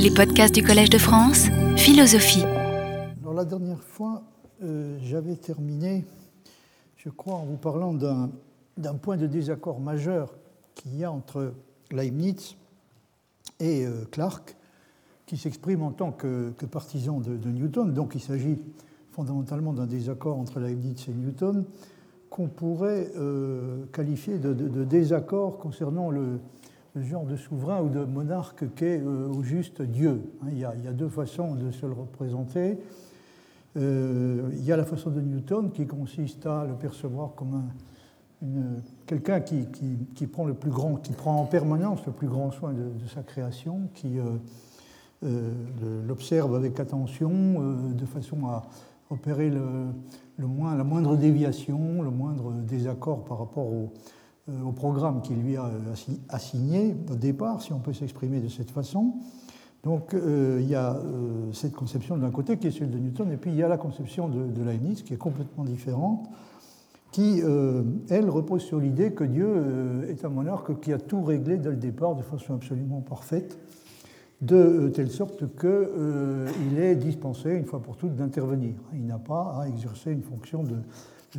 Les podcasts du Collège de France, philosophie. Alors la dernière fois, euh, j'avais terminé, je crois, en vous parlant d'un point de désaccord majeur qu'il y a entre Leibniz et euh, Clark, qui s'exprime en tant que, partisan de, Newton. Donc il s'agit fondamentalement d'un désaccord entre Leibniz et Newton, qu'on pourrait euh, qualifier de, désaccord concernant le, genre de souverain ou de monarque qu'est euh, au juste Dieu. Hein, il, y a, deux façons de se le représenter. Euh, il y a la façon de Newton qui consiste à le percevoir comme quelqu'un qui, prend le plus grand, qui prend en permanence le plus grand soin de, sa création, qui l'observe avec attention de façon à opérer le, moins, la moindre déviation, le moindre désaccord par rapport au, euh, au programme qu'il lui a euh, assigné au départ, si on peut s'exprimer de cette façon. Donc euh, il y a cette conception d'un côté qui est celle de Newton, et puis il y a la conception de, de Leibniz qui est complètement différente, qui, elle, repose sur l'idée que Dieu est un monarque qui a tout réglé dès le départ de façon absolument parfaite, de euh, telle sorte qu'il euh, est dispensé, une fois pour toutes, d'intervenir. Il n'a pas à exercer une fonction de,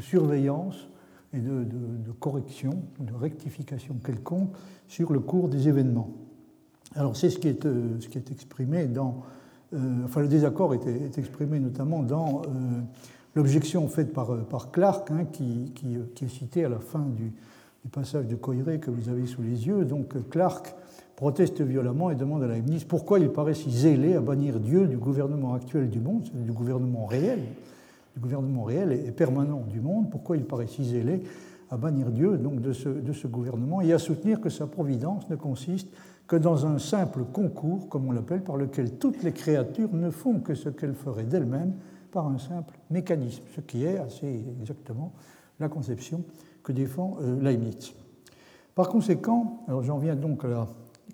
surveillance et de, correction, de rectification quelconque sur le cours des événements. Alors c'est ce, euh, ce qui est exprimé dans... enfin le désaccord est, exprimé notamment dans l'objection faite par, Clark, hein, qui, est citée à la fin du, du passage de Coiré que vous avez sous les yeux. Donc Clark proteste violemment et demande à la Leibniz pourquoi il paraît si zélé à bannir Dieu du gouvernement actuel du monde, du gouvernement réel, du gouvernement réel et permanent du monde, pourquoi il paraît si zélé à bannir Dieu donc de ce, gouvernement et à soutenir que sa providence ne consiste que dans un simple concours, comme on l'appelle, par lequel toutes les créatures ne font que ce qu'elles feraient d'elles-mêmes par un simple mécanisme, ce qui est assez exactement la conception que défend euh, Leibniz. Par conséquent, j'en viens donc à la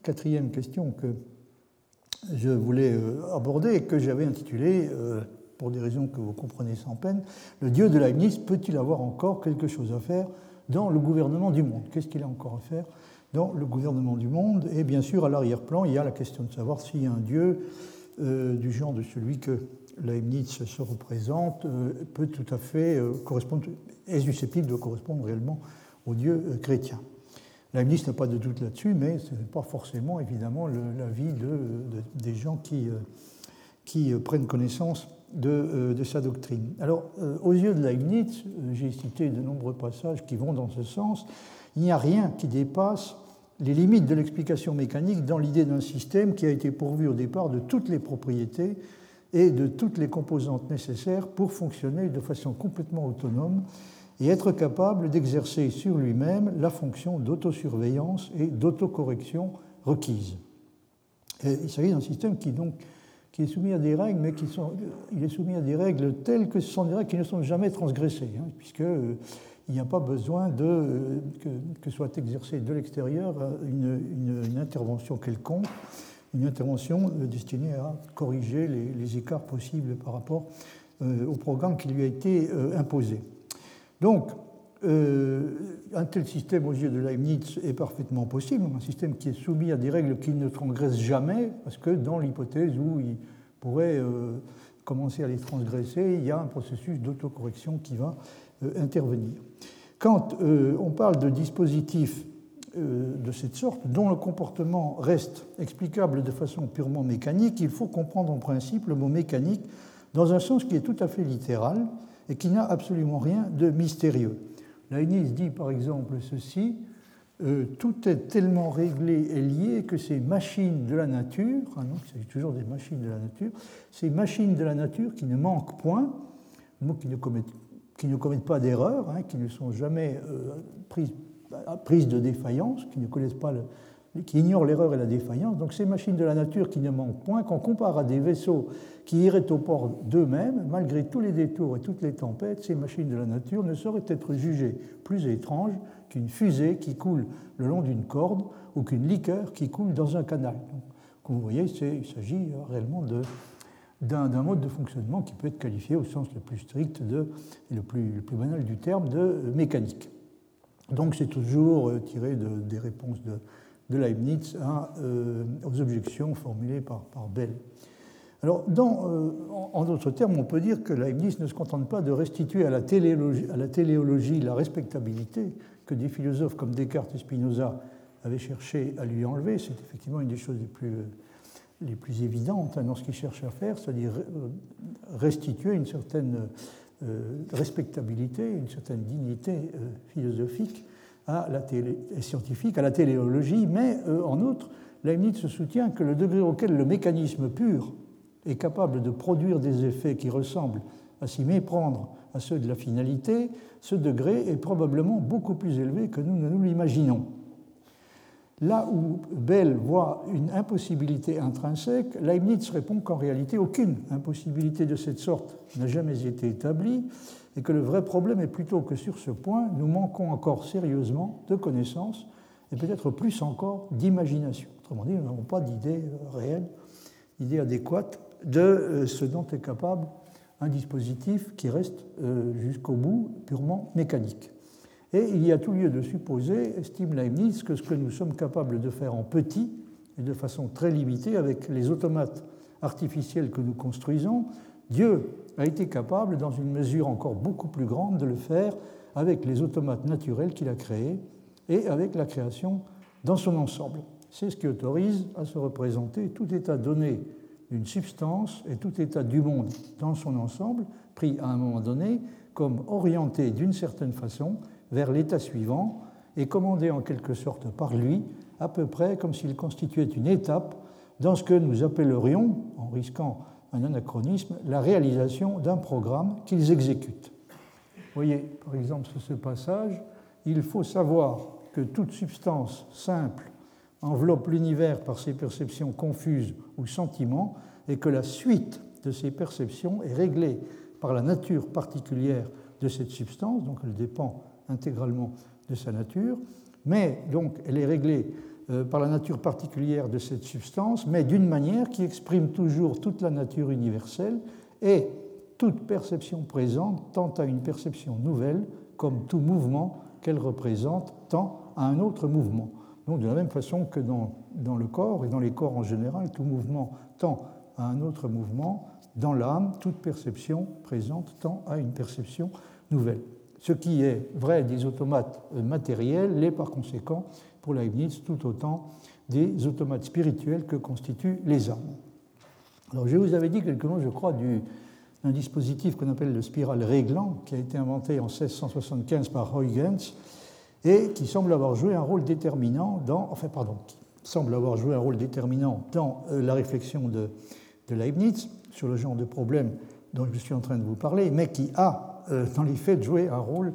quatrième question que je voulais euh, aborder et que j'avais intitulée, euh, pour des raisons que vous comprenez sans peine, Le Dieu de Leibniz peut-il avoir encore quelque chose à faire dans le gouvernement du monde? Qu'est-ce qu'il a encore à faire dans le gouvernement du monde? Et bien sûr, à l'arrière-plan, il y a la question de savoir si un Dieu euh, du genre de celui que Leibniz se représente peut tout à fait correspondre, est susceptible de correspondre réellement au Dieu chrétien. Leibniz n'a pas de doute là-dessus, mais ce n'est pas forcément évidemment l'avis de, des gens qui, euh, euh, prennent connaissance de, euh, de, sa doctrine. Alors, aux yeux de Leibniz, j'ai cité de nombreux passages qui vont dans ce sens, il n'y a rien qui dépasse les limites de l'explication mécanique dans l'idée d'un système qui a été pourvu au départ de toutes les propriétés et de toutes les composantes nécessaires pour fonctionner de façon complètement autonome et être capable d'exercer sur lui-même la fonction d'autosurveillance et d'autocorrection requise. il s'agit d'un système qui, donc, qui est soumis à des règles, mais qui sont, il est soumis à des règles telles que ce sont des règles qui ne sont jamais transgressées, hein, puisque euh, il n'y a pas besoin de, euh, que, soit exercée de l'extérieur euh, une, intervention quelconque, une intervention destinée à corriger les, écarts possibles par rapport au programme qui lui a été imposé. Donc, un tel système aux yeux de Leibniz est parfaitement possible, un système qui est soumis à des règles qui ne transgressent jamais, parce que dans l'hypothèse où il pourrait euh, commencer à les transgresser, il y a un processus d'autocorrection qui va euh, intervenir. Quand on parle de dispositifs de cette sorte, dont le comportement reste explicable de façon purement mécanique, il faut comprendre en principe le mot mécanique dans un sens qui est tout à fait littéral, et qui n'a absolument rien de mystérieux. Leibniz dit par exemple ceci euh, tout est tellement réglé et lié que ces machines de la nature, non, il s'agit toujours des machines de la nature, ces machines de la nature qui ne manquent point, qui ne commettent, pas d'erreur, hein, qui ne sont jamais euh, prises, prises, de défaillance, qui ne connaissent pas le, qui ignorent l'erreur et la défaillance. Donc ces machines de la nature qui ne manquent point, qu'on compare à des vaisseaux qui iraient au port d'eux-mêmes, malgré tous les détours et toutes les tempêtes, ces machines de la nature ne sauraient être jugées plus étranges qu'une fusée qui coule le long d'une corde ou qu'une liqueur qui coule dans un canal. Comme vous voyez, il s'agit réellement d'un mode de fonctionnement qui peut être qualifié au sens le plus strict et le plus, banal du terme de mécanique. Donc c'est toujours tiré de, des réponses de, de Leibniz aux objections formulées par, Bell. Alors, en d'autres termes, on peut dire que Leibniz ne se contente pas de restituer à la, téléologie, la respectabilité que des philosophes comme Descartes et Spinoza avaient cherché à lui enlever. C'est effectivement une des choses les plus plus évidentes hein, dans ce qu'il cherche à faire, c'est-à-dire euh, restituer une certaine euh, respectabilité, une certaine dignité euh, philosophique à la scientifique, à la téléologie, mais en outre, Leibniz soutient que le degré auquel le mécanisme pur est capable de produire des effets qui ressemblent à s'y méprendre à ceux de la finalité, ce degré est probablement beaucoup plus élevé que nous ne nous l'imaginons. Là où Bell voit une impossibilité intrinsèque, Leibniz répond qu'en réalité, aucune impossibilité de cette sorte n'a jamais été établie et que le vrai problème est plutôt que sur ce point, nous manquons encore sérieusement de connaissances et peut-être plus encore d'imagination. Autrement dit, nous n'avons pas d'idée réelle, d'idée adéquate de euh, ce dont est capable un dispositif qui reste euh, jusqu'au bout purement mécanique. Et il y a tout lieu de supposer, estime Leibniz, que ce que nous sommes capables de faire en petit et de façon très limitée avec les automates artificiels que nous construisons, Dieu a été capable, dans une mesure encore beaucoup plus grande, de le faire avec les automates naturels qu'il a créés et avec la création dans son ensemble. C'est ce qui autorise à se représenter tout état donné d'une substance et tout état du monde dans son ensemble, pris à un moment donné comme orienté d'une certaine façon vers l'état suivant et commandé en quelque sorte par lui, à peu près comme s'il constituait une étape dans ce que nous appellerions, en risquant un anachronisme, la réalisation d'un programme qu'ils exécutent. Vous voyez, par exemple, sur ce passage, il faut savoir que toute substance simple enveloppe l'univers par ses perceptions confuses ou sentiments et que la suite de ces perceptions est réglée par la nature particulière de cette substance, donc elle dépend intégralement de sa nature, mais donc elle est réglée par la nature particulière de cette substance, mais d'une manière qui exprime toujours toute la nature universelle et toute perception présente tend à une perception nouvelle, comme tout mouvement qu'elle représente tend à un autre mouvement. Donc de la même façon que dans, dans le corps et dans les corps en général, tout mouvement tend à un autre mouvement, dans l'âme, toute perception présente tend à une perception nouvelle. Ce qui est vrai des automates matériels l'est par conséquent pour Leibniz tout autant des automates spirituels que constituent les âmes. Alors je vous avais dit quelque chose, je crois, d'un dispositif qu'on appelle le spiral réglant, qui a été inventé en 1675 par Huygens et qui semble avoir joué un rôle déterminant dans, enfin pardon, qui semble avoir joué un rôle déterminant dans euh, la réflexion de, de Leibniz sur le genre de problème dont je suis en train de vous parler, mais qui a euh, dans les faits, jouer un rôle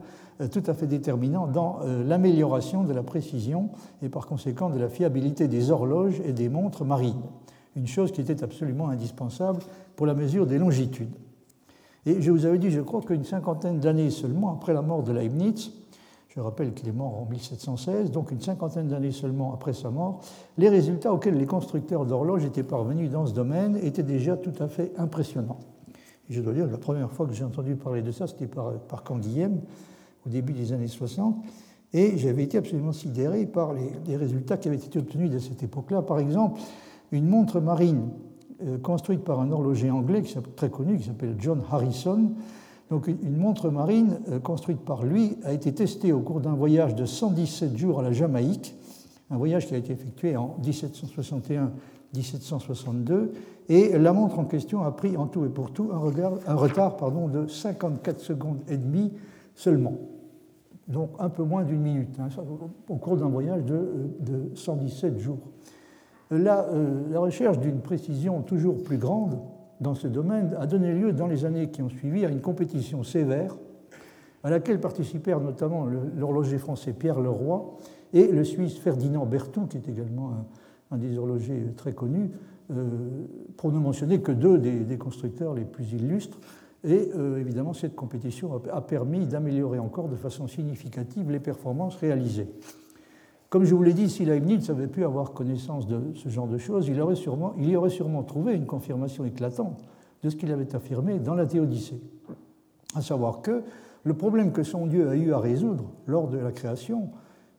tout à fait déterminant dans euh, l'amélioration de la précision et par conséquent de la fiabilité des horloges et des montres marines, une chose qui était absolument indispensable pour la mesure des longitudes. Et je vous avais dit, je crois qu'une cinquantaine d'années seulement après la mort de Leibniz, je rappelle qu'il est mort en 1716, donc une cinquantaine d'années seulement après sa mort, les résultats auxquels les constructeurs d'horloges étaient parvenus dans ce domaine étaient déjà tout à fait impressionnants je dois dire la première fois que j'ai entendu parler de ça, c'était par, par Canguilhem, au début des années 60. Et j'avais été absolument sidéré par les, résultats qui avaient été obtenus à cette époque-là. Par exemple, une montre marine euh, construite par un horloger anglais qui très connu, qui s'appelle John Harrison. Donc, une montre marine euh, construite par lui a été testée au cours d'un voyage de 117 jours à la Jamaïque, un voyage qui a été effectué en 1761 1762, et la montre en question a pris en tout et pour tout un, retard pardon, de 54 secondes et demie seulement, donc un peu moins d'une minute, hein, au cours d'un voyage de, 117 jours. La, euh, la recherche d'une précision toujours plus grande dans ce domaine a donné lieu dans les années qui ont suivi à une compétition sévère à laquelle participèrent notamment l'horloger français Pierre Leroy et le Suisse Ferdinand Berthoud, qui est également un, des horlogers très connus, euh, pour ne mentionner que deux des, constructeurs les plus illustres. Et euh, évidemment, cette compétition a permis d'améliorer encore de façon significative les performances réalisées. Comme je vous l'ai dit, si Leibniz avait pu avoir connaissance de ce genre de choses, il, aurait sûrement, il y aurait sûrement trouvé une confirmation éclatante de ce qu'il avait affirmé dans la Théodicée. À savoir que le problème que son Dieu a eu à résoudre lors de la création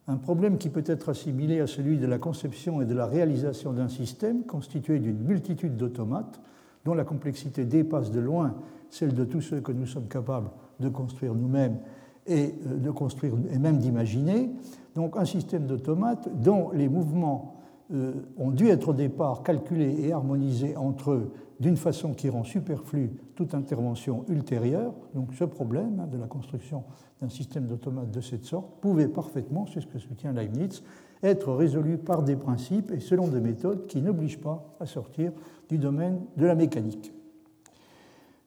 un problème qui peut être assimilé à celui de la conception et de la réalisation d'un système constitué d'une multitude d'automates dont la complexité dépasse de loin celle de tous ceux que nous sommes capables de construire nous-mêmes et euh, de construire et même d'imaginer. Donc un système d'automates dont les mouvements euh, ont dû être au départ calculés et harmonisés entre eux d'une façon qui rend superflue toute intervention ultérieure. Donc ce problème hein, de la construction d'un système d'automates de cette sorte pouvait parfaitement, c'est ce que soutient Leibniz, être résolu par des principes et selon des méthodes qui n'obligent pas à sortir du domaine de la mécanique.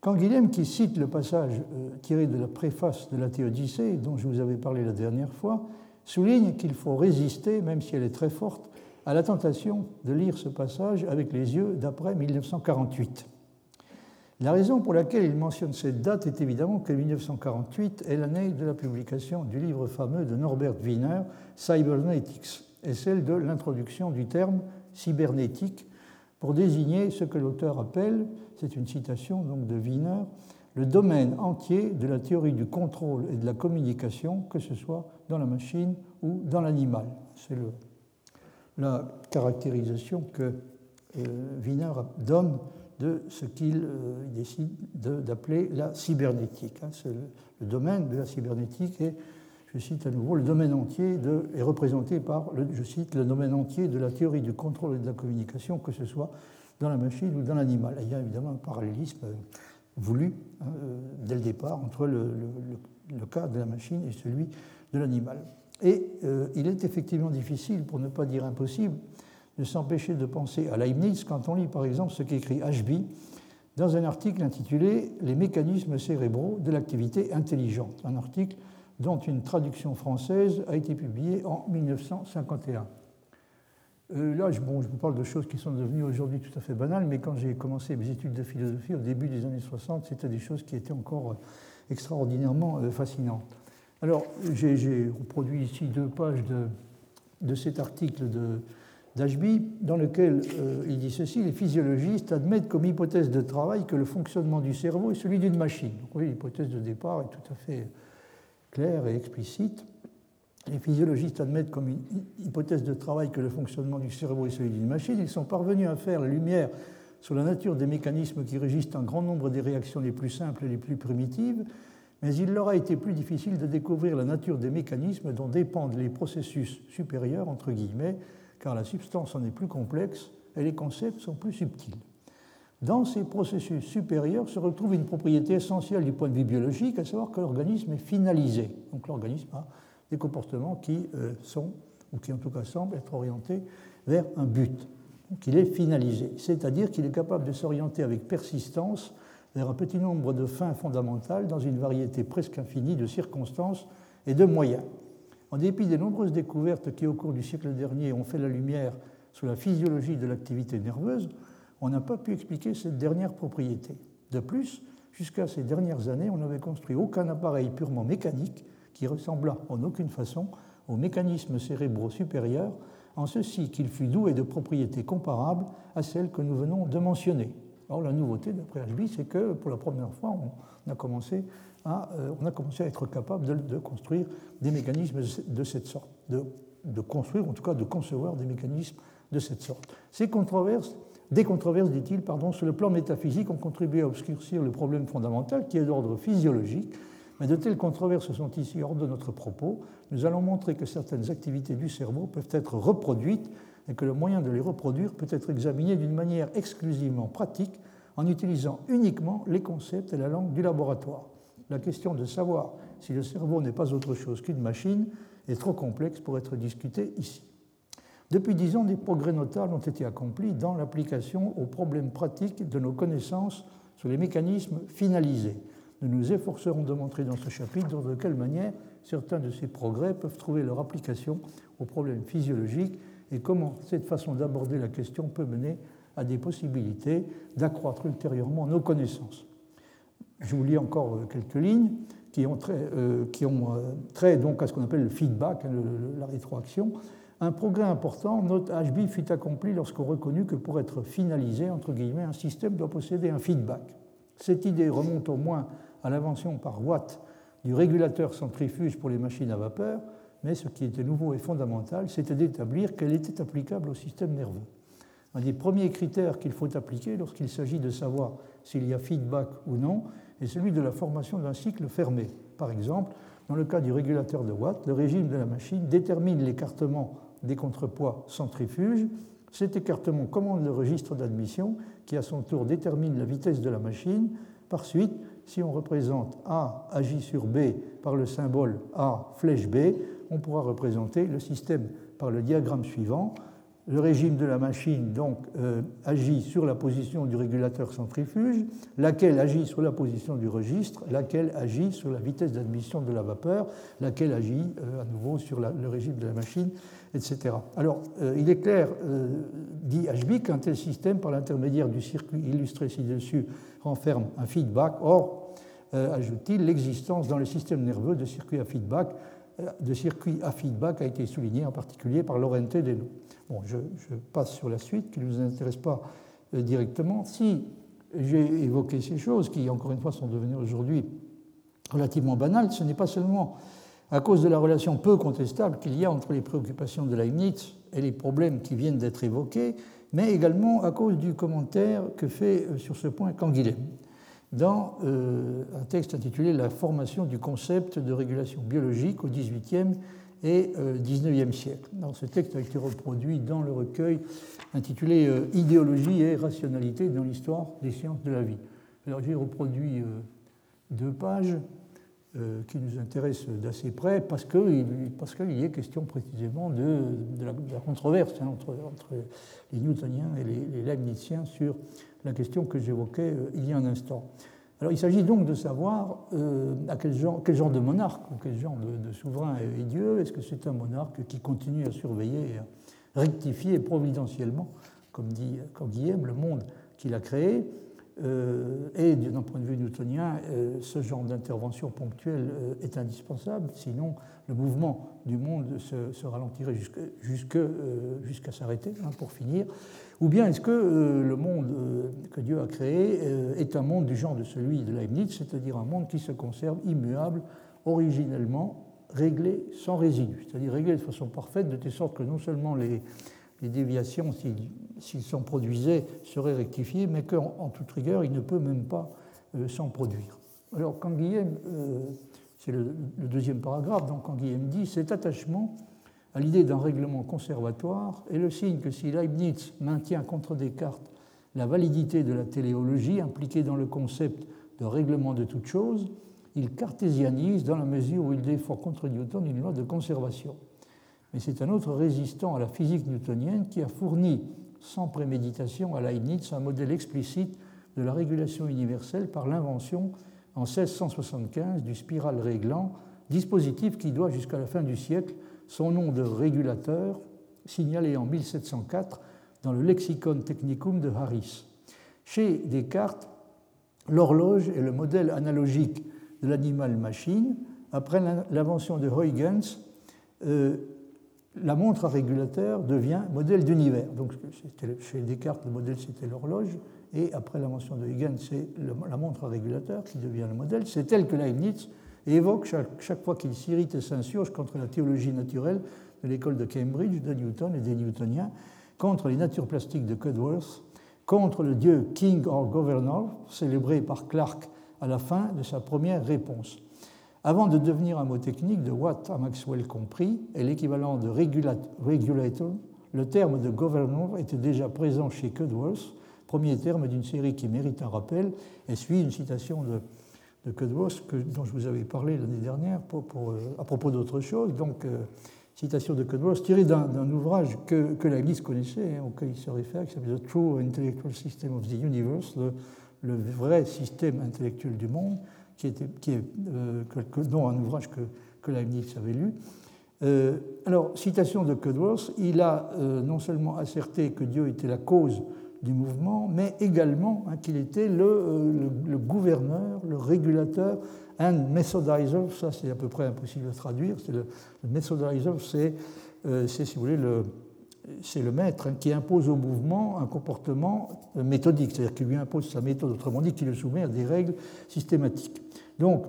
Quand Guilhem, qui cite le passage euh, tiré de la préface de la Théodicée, dont je vous avais parlé la dernière fois, souligne qu'il faut résister, même si elle est très forte, à la tentation de lire ce passage avec les yeux d'après 1948. La raison pour laquelle il mentionne cette date est évidemment que 1948 est l'année de la publication du livre fameux de Norbert Wiener, Cybernetics, et celle de l'introduction du terme cybernétique pour désigner ce que l'auteur appelle, c'est une citation donc de Wiener, le domaine entier de la théorie du contrôle et de la communication, que ce soit dans la machine ou dans l'animal. C'est la caractérisation que euh, Wiener donne de ce qu'il euh, décide d'appeler la cybernétique. Hein. Le, domaine de la cybernétique est, je cite à nouveau, le domaine entier de, est représenté par, je cite, le domaine entier de la théorie du contrôle et de la communication, que ce soit dans la machine ou dans l'animal. Il y a évidemment un parallélisme voulu hein, euh, dès le départ entre le, le, cas de la machine et celui de l'animal. Et euh, il est effectivement difficile, pour ne pas dire impossible, de s'empêcher de penser à Leibniz quand on lit par exemple ce qu'écrit Ashby dans un article intitulé Les mécanismes cérébraux de l'activité intelligente, un article dont une traduction française a été publiée en 1951. Euh, là, je, vous parle de choses qui sont devenues aujourd'hui tout à fait banales, mais quand j'ai commencé mes études de philosophie au début des années 60, c'était des choses qui étaient encore euh, extraordinairement euh, fascinantes. Alors, j'ai reproduit ici deux pages de, cet article d'Ashby, dans lequel il dit ceci les physiologistes admettent comme hypothèse de travail que le fonctionnement du cerveau est celui d'une machine. Donc, oui, l'hypothèse de départ est tout à fait claire et explicite. Les physiologistes admettent comme une hypothèse de travail que le fonctionnement du cerveau est celui d'une machine. Ils sont parvenus à faire la lumière sur la nature des mécanismes qui régissent un grand nombre des réactions les plus simples et les plus primitives, mais il leur a été plus difficile de découvrir la nature des mécanismes dont dépendent les processus supérieurs, entre guillemets, car la substance en est plus complexe et les concepts sont plus subtils. Dans ces processus supérieurs se retrouve une propriété essentielle du point de vue biologique, à savoir que l'organisme est finalisé. Donc l'organisme a des comportements qui euh, sont, ou qui en tout cas semblent être orientés vers un but. Donc il est finalisé, c'est-à-dire qu'il est capable de s'orienter avec persistance vers un petit nombre de fins fondamentales dans une variété presque infinie de circonstances et de moyens. En dépit des nombreuses découvertes qui, au cours du siècle dernier, ont fait la lumière sur la physiologie de l'activité nerveuse, on n'a pas pu expliquer cette dernière propriété. De plus, jusqu'à ces dernières années, on n'avait construit aucun appareil purement mécanique qui ressemblât en aucune façon aux mécanismes cérébraux supérieurs, en ceci qu'il fût doué de propriétés comparables à celles que nous venons de mentionner. Alors la nouveauté d'après HB, c'est que pour la première fois, on a commencé euh, on a commencé à être capable de, construire des mécanismes de cette sorte, de, construire, en tout cas de concevoir des mécanismes de cette sorte. Ces controverses, des controverses, dit-il, pardon, sur le plan métaphysique ont contribué à obscurcir le problème fondamental qui est d'ordre physiologique, mais de telles controverses sont ici hors de notre propos. Nous allons montrer que certaines activités du cerveau peuvent être reproduites et que le moyen de les reproduire peut être examiné d'une manière exclusivement pratique en utilisant uniquement les concepts et la langue du laboratoire la question de savoir si le cerveau n'est pas autre chose qu'une machine est trop complexe pour être discutée ici. Depuis dix ans, des progrès notables ont été accomplis dans l'application aux problèmes pratiques de nos connaissances sur les mécanismes finalisés. Nous nous efforcerons de montrer dans ce chapitre de quelle manière certains de ces progrès peuvent trouver leur application aux problèmes physiologiques et comment cette façon d'aborder la question peut mener à des possibilités d'accroître ultérieurement nos connaissances. Je vous lis encore euh, quelques lignes qui ont trait, euh, euh, trait donc à ce qu'on appelle le feedback, hein, la rétroaction. Un progrès important, note HB, fut accompli lorsqu'on reconnut que pour être finalisé, entre guillemets, un système doit posséder un feedback. Cette idée remonte au moins à l'invention par Watt du régulateur centrifuge pour les machines à vapeur, mais ce qui était nouveau et fondamental, c'était d'établir qu'elle était applicable au système nerveux. Un des premiers critères qu'il faut appliquer lorsqu'il s'agit de savoir s'il y a feedback ou non est celui de la formation d'un cycle fermé. Par exemple, dans le cas du régulateur de Watt, le régime de la machine détermine l'écartement des contrepoids centrifuges. Cet écartement commande le registre d'admission qui à son tour détermine la vitesse de la machine. Par suite, si on représente A agit sur B par le symbole A flèche B, on pourra représenter le système par le diagramme suivant. Le régime de la machine donc euh, agit sur la position du régulateur centrifuge, laquelle agit sur la position du registre, laquelle agit sur la vitesse d'admission de la vapeur, laquelle agit euh, à nouveau sur le régime de la machine, etc. Alors, euh, il est clair, dit HB, qu'un tel système, par l'intermédiaire du circuit illustré ci-dessus, renferme un feedback. Or, ajoute-t-il, l'existence dans le système nerveux de circuits à feedback de circuits à feedback a été souligné en particulier par Lorente Deno. Bon, je, passe sur la suite qui ne nous intéresse pas euh, directement. Si j'ai évoqué ces choses qui, encore une fois, sont devenues aujourd'hui relativement banales, ce n'est pas seulement à cause de la relation peu contestable qu'il y a entre les préoccupations de Leibniz et les problèmes qui viennent d'être évoqués, mais également à cause du commentaire que fait euh, sur ce point Canguilhem dans euh, un texte intitulé La formation du concept de régulation biologique au XVIIIe et XIXe euh, siècle. ce texte a été reproduit dans le recueil intitulé euh, Idéologie et rationalité dans l'histoire des sciences de la vie. Alors j'ai reproduit deux pages qui nous intéressent d'assez près parce qu'il parce y est question précisément de, la, controverse hein, entre, entre, les newtoniens et les, les leibniziens sur la question que j'évoquais euh, il y a un instant. Alors, il s'agit donc de savoir euh, à quel genre, quel genre, de monarque quel genre de, souverain est, Dieu. Est-ce que c'est un monarque qui continue à surveiller à rectifier providentiellement, comme dit Guillaume, le monde qu'il a créé? euh, et d'un point de vue newtonien, ce genre d'intervention ponctuelle est indispensable, sinon le mouvement du monde se, ralentirait jusqu'à s'arrêter, hein, pour finir. Ou bien est-ce que euh, le monde euh, que Dieu a créé euh, est un monde du genre de celui de Leibniz, c'est-à-dire un monde qui se conserve immuable, originellement réglé sans résidus, c'est-à-dire réglé de façon parfaite, de telle sorte que non seulement les, déviations, s'ils s'en produisaient, seraient rectifiées, mais qu'en toute rigueur, il ne peut même pas s'en produire. Alors, quand Guillaume, c'est le, le, deuxième paragraphe, donc quand Guillaume dit cet attachement à l'idée d'un règlement conservatoire est le signe que si Leibniz maintient contre Descartes la validité de la téléologie impliquée dans le concept de règlement de toute chose, il cartésianise dans la mesure où il défend contre Newton une loi de conservation. Mais c'est un autre résistant à la physique newtonienne qui a fourni, sans préméditation, à Leibniz un modèle explicite de la régulation universelle par l'invention en 1675 du spiral réglant, dispositif qui doit jusqu'à la fin du siècle son nom de régulateur, signalé en 1704 dans le Lexicon Technicum de Harris. Chez Descartes, l'horloge est le modèle analogique de l'animal-machine. Après l'invention de Huygens, euh, la montre à régulateur devient modèle d'univers. Donc chez Descartes, le modèle c'était l'horloge, et après l'invention de Huygens, c'est la montre à régulateur qui devient le modèle. C'est tel que Leibniz évoque chaque, fois qu'il s'irrite et s'insurge contre la théologie naturelle de l'école de Cambridge, de Newton et des Newtoniens, contre les natures plastiques de Cudworth, contre le dieu King or Governor, célébré par Clarke à la fin de sa première réponse. Avant de devenir un mot technique de Watt à Maxwell compris et l'équivalent de regulator, le terme de governor était déjà présent chez Cudworth, premier terme d'une série qui mérite un rappel, et suit une citation de Cudworth, dont je vous avais parlé l'année dernière euh, à propos d'autre chose. Donc, euh, citation de Cudworth tirée d'un ouvrage que, que la Lise connaissait, hein, auquel il se réfère, qui s'appelle The True Intellectual System of the Universe, le, vrai système intellectuel du monde, qui, qui est euh, dont un ouvrage que, que Leibniz avait lu. alors, citation de Cudworth, il a non seulement asserté que Dieu était la cause du mouvement, mais également hein, qu'il était euh, le, gouverneur, le régulateur, un methodizer, ça c'est à peu près impossible à traduire, le, methodizer, c'est, euh, si vous voulez, le, c'est le maître hein, qui impose au mouvement un comportement euh, méthodique, c'est-à-dire qu'il lui impose sa méthode, autrement dit, qu'il le soumet à des règles systématiques. Donc,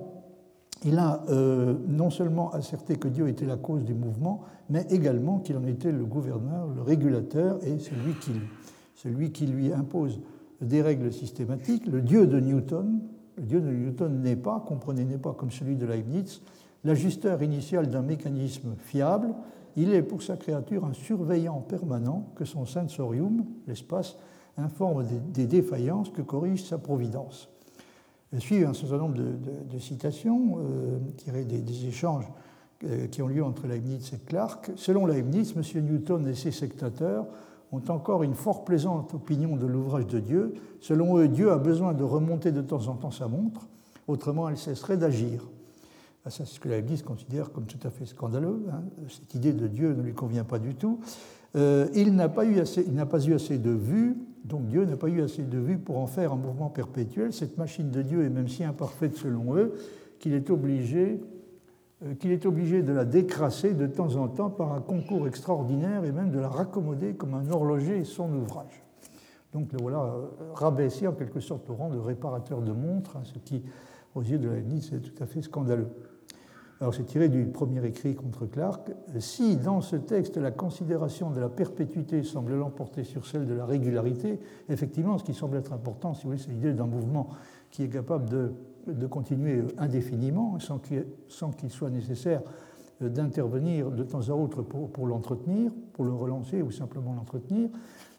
il a euh, non seulement asserté que Dieu était la cause du mouvement, mais également qu'il en était le gouverneur, le régulateur et celui qui, celui qui lui impose des règles systématiques. Le Dieu de Newton, le Dieu de Newton n'est pas, comprenez, n'est pas comme celui de Leibniz, l'ajusteur initial d'un mécanisme fiable, il est pour sa créature un surveillant permanent que son sensorium, l'espace, informe des, défaillances que corrige sa providence. Je suis un certain nombre de, citations euh, tirées des, échanges euh, qui ont lieu entre Leibniz et Clark. Selon Leibniz, M. Newton et ses sectateurs ont encore une fort plaisante opinion de l'ouvrage de Dieu. Selon eux, Dieu a besoin de remonter de temps en temps sa montre, autrement elle cesserait d'agir. Ah, c'est ce que l'Église considère comme tout à fait scandaleux. Hein. Cette idée de Dieu ne lui convient pas du tout. Euh, il n'a pas eu assez de vues, donc Dieu n'a pas eu assez de vues pour en faire un mouvement perpétuel. Cette machine de Dieu est même si imparfaite selon eux qu'il est obligé euh, qu'il est obligé de la décrasser de temps en temps par un concours extraordinaire et même de la raccommoder comme un horloger et son ouvrage. Donc le voilà euh, rabaissé en quelque sorte au rang de réparateur de montres, hein, ce qui, aux yeux de la Leibniz, est tout à fait scandaleux. Alors c'est tiré du premier écrit contre Clark. Si dans ce texte la considération de la perpétuité semble l'emporter sur celle de la régularité, effectivement ce qui semble être important, si vous voulez, c'est l'idée d'un mouvement qui est capable de, continuer indéfiniment sans qu'il soit nécessaire d'intervenir de temps à autre pour l'entretenir, pour le relancer ou simplement l'entretenir.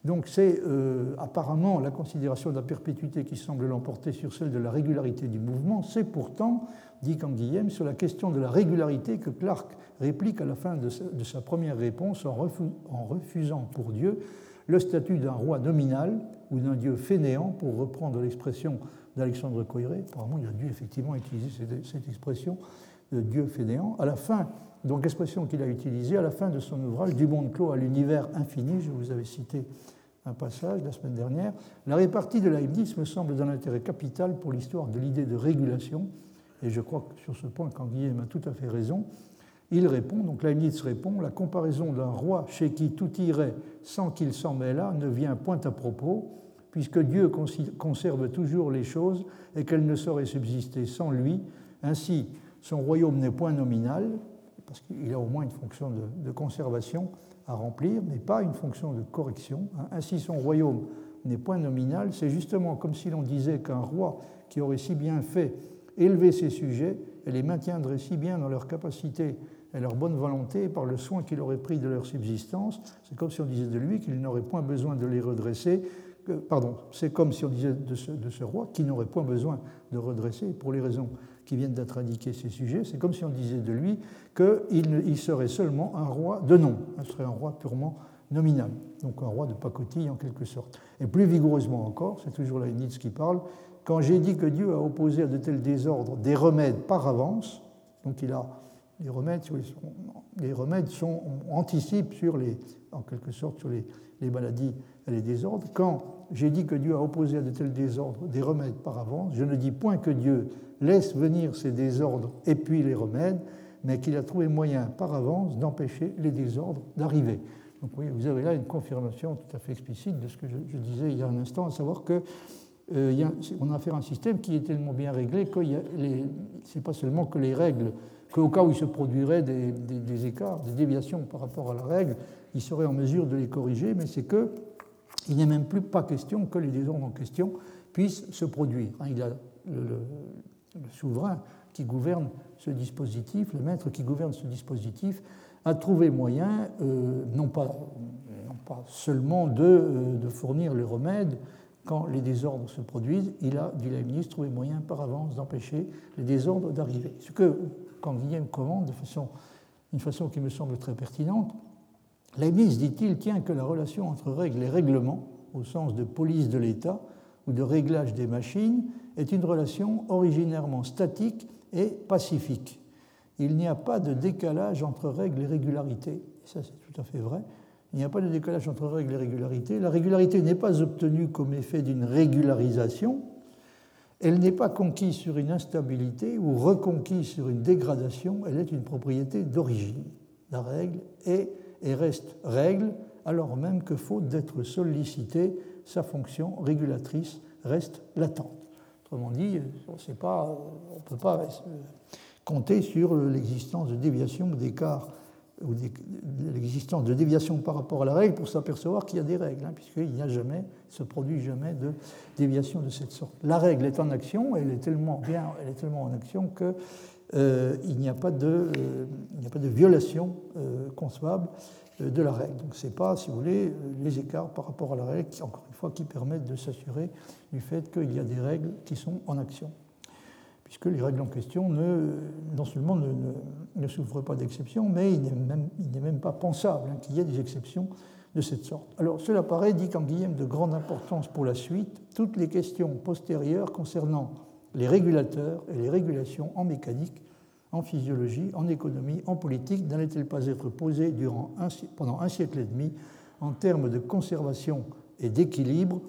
Donc c'est euh, apparemment la considération de la perpétuité qui semble l'emporter sur celle de la régularité du mouvement. C'est pourtant, dit Canguilhem, sur la question de la régularité que Clark réplique à la fin de sa, première réponse en, refusant pour Dieu le statut d'un roi nominal ou d'un dieu fainéant, pour reprendre l'expression d'Alexandre Coiré. Apparemment, il a dû effectivement utiliser cette, expression de dieu fainéant. À la fin, donc l'expression qu'il a utilisée à la fin de son ouvrage Du monde clos à l'univers infini, je vous avais cité un passage la semaine dernière, la répartie de Leibniz me semble d'un intérêt capital pour l'histoire de l'idée de régulation, et je crois que sur ce point, Canguilhem a tout à fait raison. Il répond, donc Leibniz répond, la comparaison d'un roi chez qui tout irait sans qu'il s'en mêlât ne vient point à propos, puisque Dieu conserve toujours les choses et qu'elles ne sauraient subsister sans lui. Ainsi, son royaume n'est point nominal, parce qu'il a au moins une fonction de, conservation à remplir, mais pas une fonction de correction. Hein. Ainsi, son royaume n'est point nominal. C'est justement comme si l'on disait qu'un roi qui aurait si bien fait élever ses sujets et les maintiendrait si bien dans leur capacité et leur bonne volonté par le soin qu'il aurait pris de leur subsistance, c'est comme si on disait de lui qu'il n'aurait point besoin de les redresser. pardon, c'est comme si on disait de ce, de ce roi qu'il n'aurait point besoin de redresser pour les raisons qui viennent d'être indiqués ces sujets, c'est comme si on disait de lui qu'il il serait seulement un roi de nom, ce serait un roi purement nominal, donc un roi de pacotille en quelque sorte. Et plus vigoureusement encore, c'est toujours Leibniz qui parle, quand j'ai dit que Dieu a opposé à de tels désordres des remèdes par avance, donc il a les remèdes, les remèdes sont, anticipent sur les, en quelque sorte sur les, les maladies et les désordres. Quand j'ai dit que Dieu a opposé à de tels désordres des remèdes par avance, je ne dis point que Dieu laisse venir ces désordres et puis les remèdes, mais qu'il a trouvé moyen par avance d'empêcher les désordres d'arriver. Donc vous avez là une confirmation tout à fait explicite de ce que je, disais il y a un instant, à savoir que euh, on a affaire à un système qui est tellement bien réglé que ce n'est pas seulement que les règles, qu'au cas où il se produirait des, écarts, des déviations par rapport à la règle, il serait en mesure de les corriger, mais c'est que il n'est même plus pas question que les désordres en question puissent se produire. Hein, il a le souverain qui gouverne ce dispositif, le maître qui gouverne ce dispositif, a trouvé moyen, euh, non, pas, seulement de, euh, fournir les remèdes quand les désordres se produisent, il a, dit la ministre, trouvé moyen par avance d'empêcher les désordres d'arriver. Ce que, quand Guillaume commande de façon, une façon qui me semble très pertinente, Leibniz, dit-il, tient que la relation entre règles et règlements, au sens de police de l'État ou de réglage des machines, est une relation originairement statique et pacifique. Il n'y a pas de décalage entre règles et régularité. ça, c'est tout à fait vrai. Il n'y a pas de décalage entre règles et régularité. La régularité n'est pas obtenue comme effet d'une régularisation. Elle n'est pas conquise sur une instabilité ou reconquise sur une dégradation. Elle est une propriété d'origine. La règle est et reste règle, alors même que, faute d'être sollicitée, sa fonction régulatrice reste latente. Autrement dit, on ne peut pas compter sur l'existence de déviations ou d'écarts ou l'existence de déviations par rapport à la règle pour s'apercevoir qu'il y a des règles, hein, puisqu'il n'y a jamais, se produit jamais de déviation de cette sorte. La règle est en action, elle est tellement bien, elle est tellement en action qu'il euh, n'y a, pas de, euh, violation euh, concevable euh, de la règle. Donc ce n'est pas, si vous voulez, les écarts par rapport à la règle, qui, encore une fois, qui permettent de s'assurer du fait qu'il y a des règles qui sont en action puisque les règles en question ne, non seulement ne, ne, souffrent pas d'exception, mais il n'est même, pas pensable hein, qu'il y ait des exceptions de cette sorte. Alors cela paraît, dit Guillaume, de grande importance pour la suite, toutes les questions postérieures concernant les régulateurs et les régulations en mécanique, en physiologie, en économie, en politique, n'allaient-elles pas être durant pendant un siècle et demi en termes de conservation et d'équilibre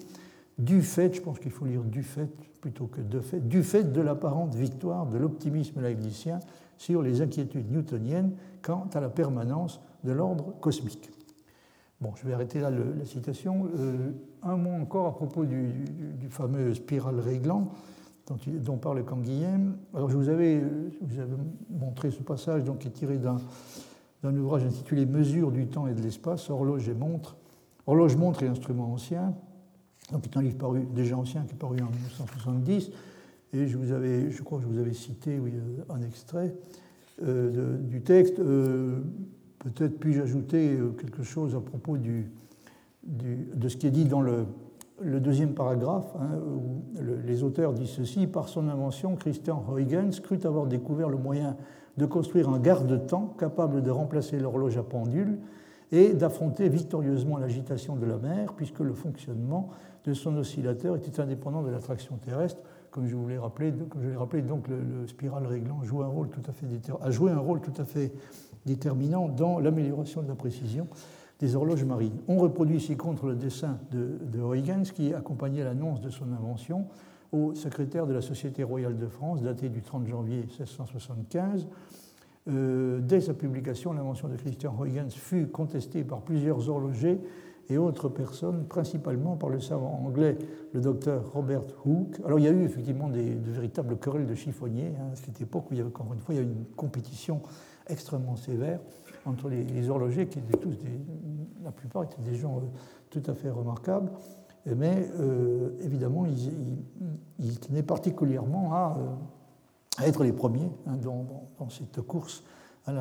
du fait, je pense qu'il faut lire du fait plutôt que de fait, du fait de l'apparente victoire de l'optimisme leibnizien sur les inquiétudes newtoniennes quant à la permanence de l'ordre cosmique. Bon, je vais arrêter là la citation. Euh, un mot encore à propos du, fameux spiral réglant dont, dont parle Canguilhem. Alors, je vous avais, vous montré ce passage donc, qui est tiré d'un ouvrage intitulé Mesures du temps et de l'espace, horloge et montre. Horloge, montre et instruments anciens donc c'est un livre paru, déjà ancien qui est paru en 1970. Et je, vous avais, je crois que je vous avais cité oui, euh, un extrait euh, du texte. Euh, peut-être puis-je ajouter quelque chose à propos de ce qui est dit dans le, le deuxième paragraphe, hein, où les auteurs disent ceci Par son invention, Christian Huygens crut avoir découvert le moyen de construire un garde-temps capable de remplacer l'horloge à pendule et d'affronter victorieusement l'agitation de la mer, puisque le fonctionnement de son oscillateur était indépendant de l'attraction terrestre. Comme je vous l'ai rappelé, donc le, spiral réglant joue a joué un rôle tout à fait déterminant dans l'amélioration de la précision des horloges marines. On reproduit ici contre le dessin de, Huygens qui accompagnait l'annonce de son invention au secrétaire de la Société royale de France, daté du 30 janvier 1675. Euh, dès sa publication, l'invention de Christian Huygens fut contestée par plusieurs horlogers et autres personnes, principalement par le savant anglais, le docteur Robert Hooke. Alors il y a eu effectivement des, de véritables querelles de chiffonniers, hein, à cette époque où il y avait encore une fois a une compétition extrêmement sévère entre les, horlogers, qui étaient tous des, la plupart étaient des gens euh, tout à fait remarquables, mais euh, évidemment ils, ils, tenaient particulièrement à, euh, être les premiers hein, dans, dans, cette course à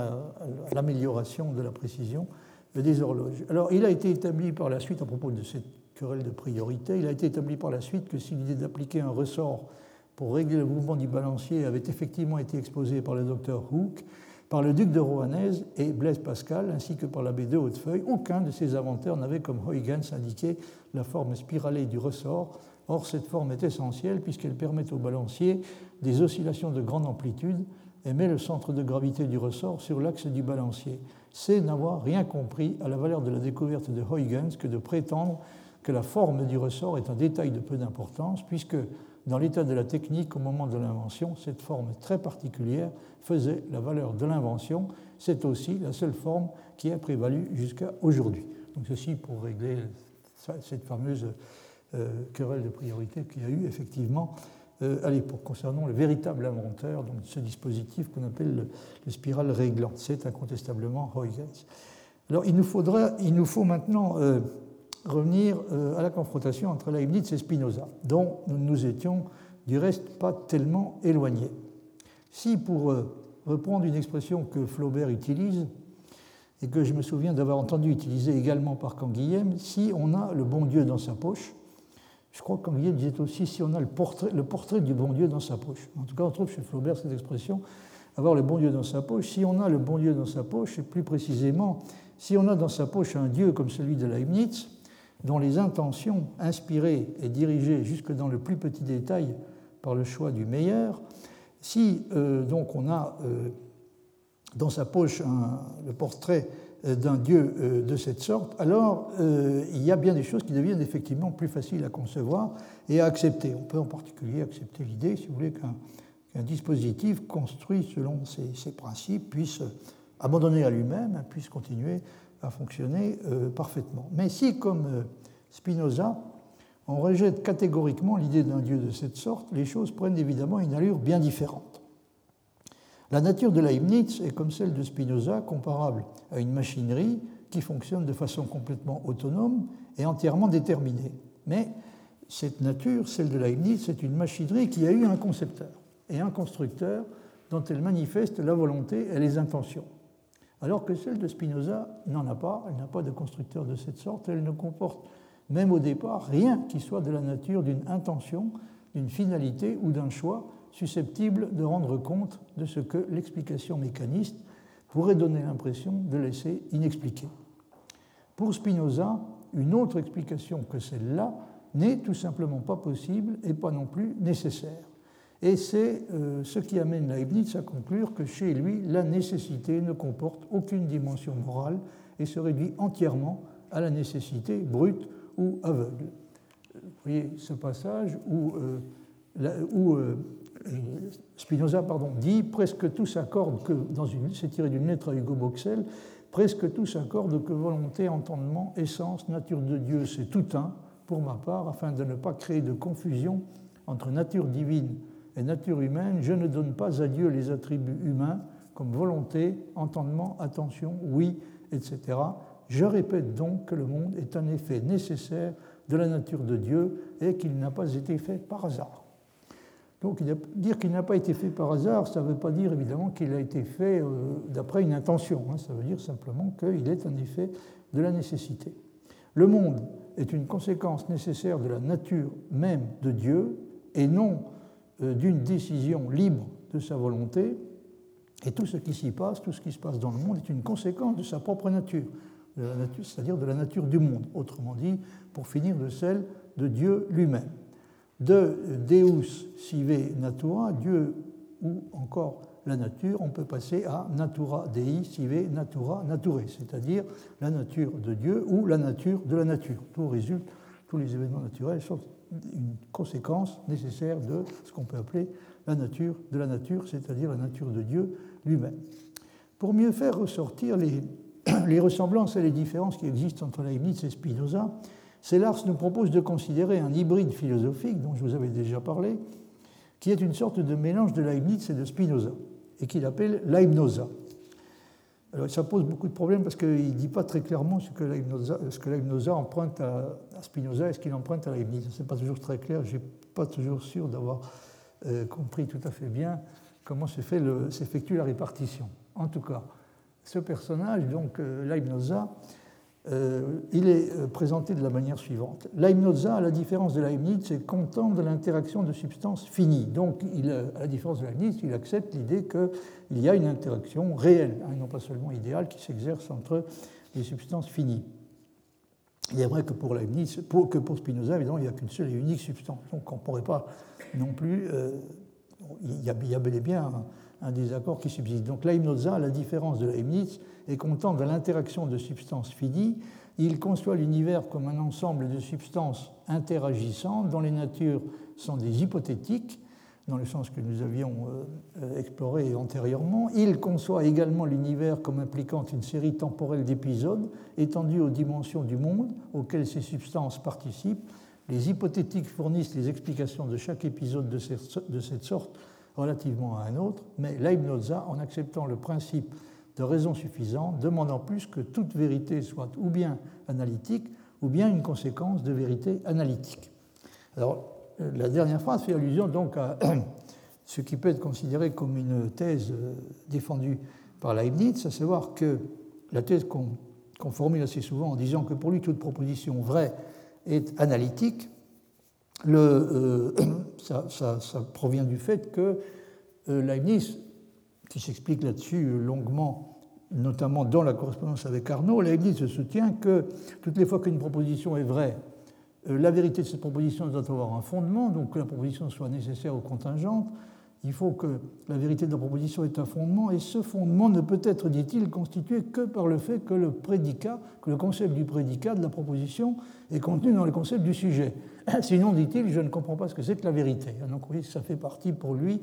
l'amélioration de la précision des horloges. Alors, il a été établi par la suite, à propos de cette querelle de priorité, il a été établi par la suite que si l'idée d'appliquer un ressort pour régler le mouvement du balancier avait effectivement été exposée par le docteur Hooke, par le duc de Rohanès et Blaise Pascal, ainsi que par l'abbé de Hautefeuille, aucun de ces inventeurs n'avait, comme Huygens, indiqué la forme spiralée du ressort. Or, cette forme est essentielle puisqu'elle permet au balancier des oscillations de grande amplitude et met le centre de gravité du ressort sur l'axe du balancier c'est n'avoir rien compris à la valeur de la découverte de Huygens que de prétendre que la forme du ressort est un détail de peu d'importance, puisque dans l'état de la technique au moment de l'invention, cette forme très particulière faisait la valeur de l'invention. C'est aussi la seule forme qui a prévalu jusqu'à aujourd'hui. Donc ceci pour régler cette fameuse euh, querelle de priorité qu'il y a eu effectivement euh, l'époque, concernant le véritable inventeur donc, ce dispositif qu'on appelle le, le, spiral réglant. C'est incontestablement Huygens. Alors, il nous, faudra, il nous faut maintenant euh, revenir euh, à la confrontation entre Leibniz et Spinoza, dont nous nous étions du reste pas tellement éloignés. Si, pour reprendre une expression que Flaubert utilise, et que je me souviens d'avoir entendu utiliser également par Canguilhem, si on a le bon Dieu dans sa poche, je crois qu'Anguillet disait aussi si on a le portrait, le portrait du bon Dieu dans sa poche. En tout cas, on trouve chez Flaubert cette expression avoir le bon Dieu dans sa poche. Si on a le bon Dieu dans sa poche, et plus précisément, si on a dans sa poche un Dieu comme celui de Leibniz, dont les intentions inspirées et dirigées jusque dans le plus petit détail par le choix du meilleur, si euh, donc on a euh, dans sa poche le portrait euh, d'un Dieu de cette sorte, alors il y a bien des choses qui deviennent effectivement plus faciles à concevoir et à accepter. On peut en particulier accepter l'idée, si vous voulez, qu'un dispositif construit selon ces, principes puisse abandonner à lui-même, puisse continuer à fonctionner parfaitement. Mais si, comme Spinoza, on rejette catégoriquement l'idée d'un Dieu de cette sorte, les choses prennent évidemment une allure bien différente. La nature de Leibniz est comme celle de Spinoza, comparable à une machinerie qui fonctionne de façon complètement autonome et entièrement déterminée. Mais cette nature, celle de Leibniz, c'est une machinerie qui a eu un concepteur et un constructeur dont elle manifeste la volonté et les intentions. Alors que celle de Spinoza n'en a pas, elle n'a pas de constructeur de cette sorte, elle ne comporte même au départ rien qui soit de la nature d'une intention, d'une finalité ou d'un choix susceptible de rendre compte de ce que l'explication mécaniste pourrait donner l'impression de laisser inexpliqué. Pour Spinoza, une autre explication que celle-là n'est tout simplement pas possible et pas non plus nécessaire. Et c'est euh, ce qui amène Leibniz à conclure que chez lui, la nécessité ne comporte aucune dimension morale et se réduit entièrement à la nécessité brute ou aveugle. Vous voyez ce passage où, euh, euh, Spinoza pardon, dit presque tout s'accorde que, dans une, c'est tiré d'une lettre à Hugo Boxel, presque tout s'accorde que volonté, entendement, essence, nature de Dieu, c'est tout un, pour ma part, afin de ne pas créer de confusion entre nature divine et nature humaine, je ne donne pas à Dieu les attributs humains comme volonté, entendement, attention, oui, etc. Je répète donc que le monde est un effet nécessaire de la nature de Dieu et qu'il n'a pas été fait par hasard. Donc dire qu'il n'a pas été fait par hasard, ça ne veut pas dire évidemment qu'il a été fait euh, d'après une intention, hein. ça veut dire simplement qu'il est un effet de la nécessité. Le monde est une conséquence nécessaire de la nature même de Dieu et non euh, d'une décision libre de sa volonté. Et tout ce qui s'y passe, tout ce qui se passe dans le monde est une conséquence de sa propre nature, c'est-à-dire de la nature du monde, autrement dit, pour finir, de celle de Dieu lui-même. De Deus sive natura, Dieu ou encore la nature, on peut passer à natura dei sive natura nature, c'est-à-dire la nature de Dieu ou la nature de la nature. Tout résulte, tous les événements naturels sont une conséquence nécessaire de ce qu'on peut appeler la nature de la nature, c'est-à-dire la nature de Dieu lui-même. Pour mieux faire ressortir les, les, ressemblances et les différences qui existent entre Leibniz et Spinoza, Sellars nous propose de considérer un hybride philosophique dont je vous avais déjà parlé, qui est une sorte de mélange de Leibniz et de Spinoza et qu'il appelle l'aïmnosa. Alors ça pose beaucoup de problèmes parce qu'il ne dit pas très clairement ce que l'aïmnosa emprunte à, Spinoza et ce qu'il emprunte à Leibniz. Ce n'est pas toujours très clair, je n'ai pas toujours sûr d'avoir euh, compris tout à fait bien comment s'effectue la répartition. En tout cas, ce personnage, donc euh, l'aïmnosa, euh, il est euh, présenté de la manière suivante. Leibniz, à la différence de Leibniz, c'est content de l'interaction de substances finies. Donc, euh, à la différence de Leibniz, il accepte l'idée qu'il y a une interaction réelle, hein, non pas seulement idéale, qui s'exerce entre les substances finies. Il est vrai que pour Leibniz, que pour Spinoza, évidemment, il n'y a qu'une seule et unique substance. Donc, on ne pourrait pas non plus. il, y a, bel et bien désaccord qui subsiste. Donc Leibniz, à la différence de Leibniz, est content de l'interaction de substances finies. Il conçoit l'univers comme un ensemble de substances interagissantes dont les natures sont des hypothétiques, dans le sens que nous avions euh, exploré antérieurement. Il conçoit également l'univers comme impliquant une série temporelle d'épisodes étendus aux dimensions du monde auxquelles ces substances participent. Les hypothétiques fournissent les explications de chaque épisode de cette sorte relativement à un autre, mais Leibniz, en acceptant le principe de raison suffisante, demandant plus que toute vérité soit ou bien analytique ou bien une conséquence de vérité analytique. Alors, la dernière phrase fait allusion donc à ce qui peut être considéré comme une thèse euh, défendue par Leibniz, à savoir que la thèse qu'on formule assez souvent en disant que pour lui toute proposition vraie est analytique, euh, ça, provient du fait que euh, Leibniz, qui s'explique là-dessus longuement, notamment dans la correspondance avec Arnaud, Leibniz soutient que toutes les fois qu'une proposition est vraie, euh, la vérité de cette proposition doit avoir un fondement, donc que la proposition soit nécessaire ou contingente, il faut que la vérité de la proposition ait un fondement, et ce fondement ne peut être, dit-il, constitué que par le fait que le prédicat, que le concept du prédicat de la proposition est contenu dans le concept du sujet. Sinon, dit-il, je ne comprends pas ce que c'est que la vérité. Donc, oui, ça fait partie pour lui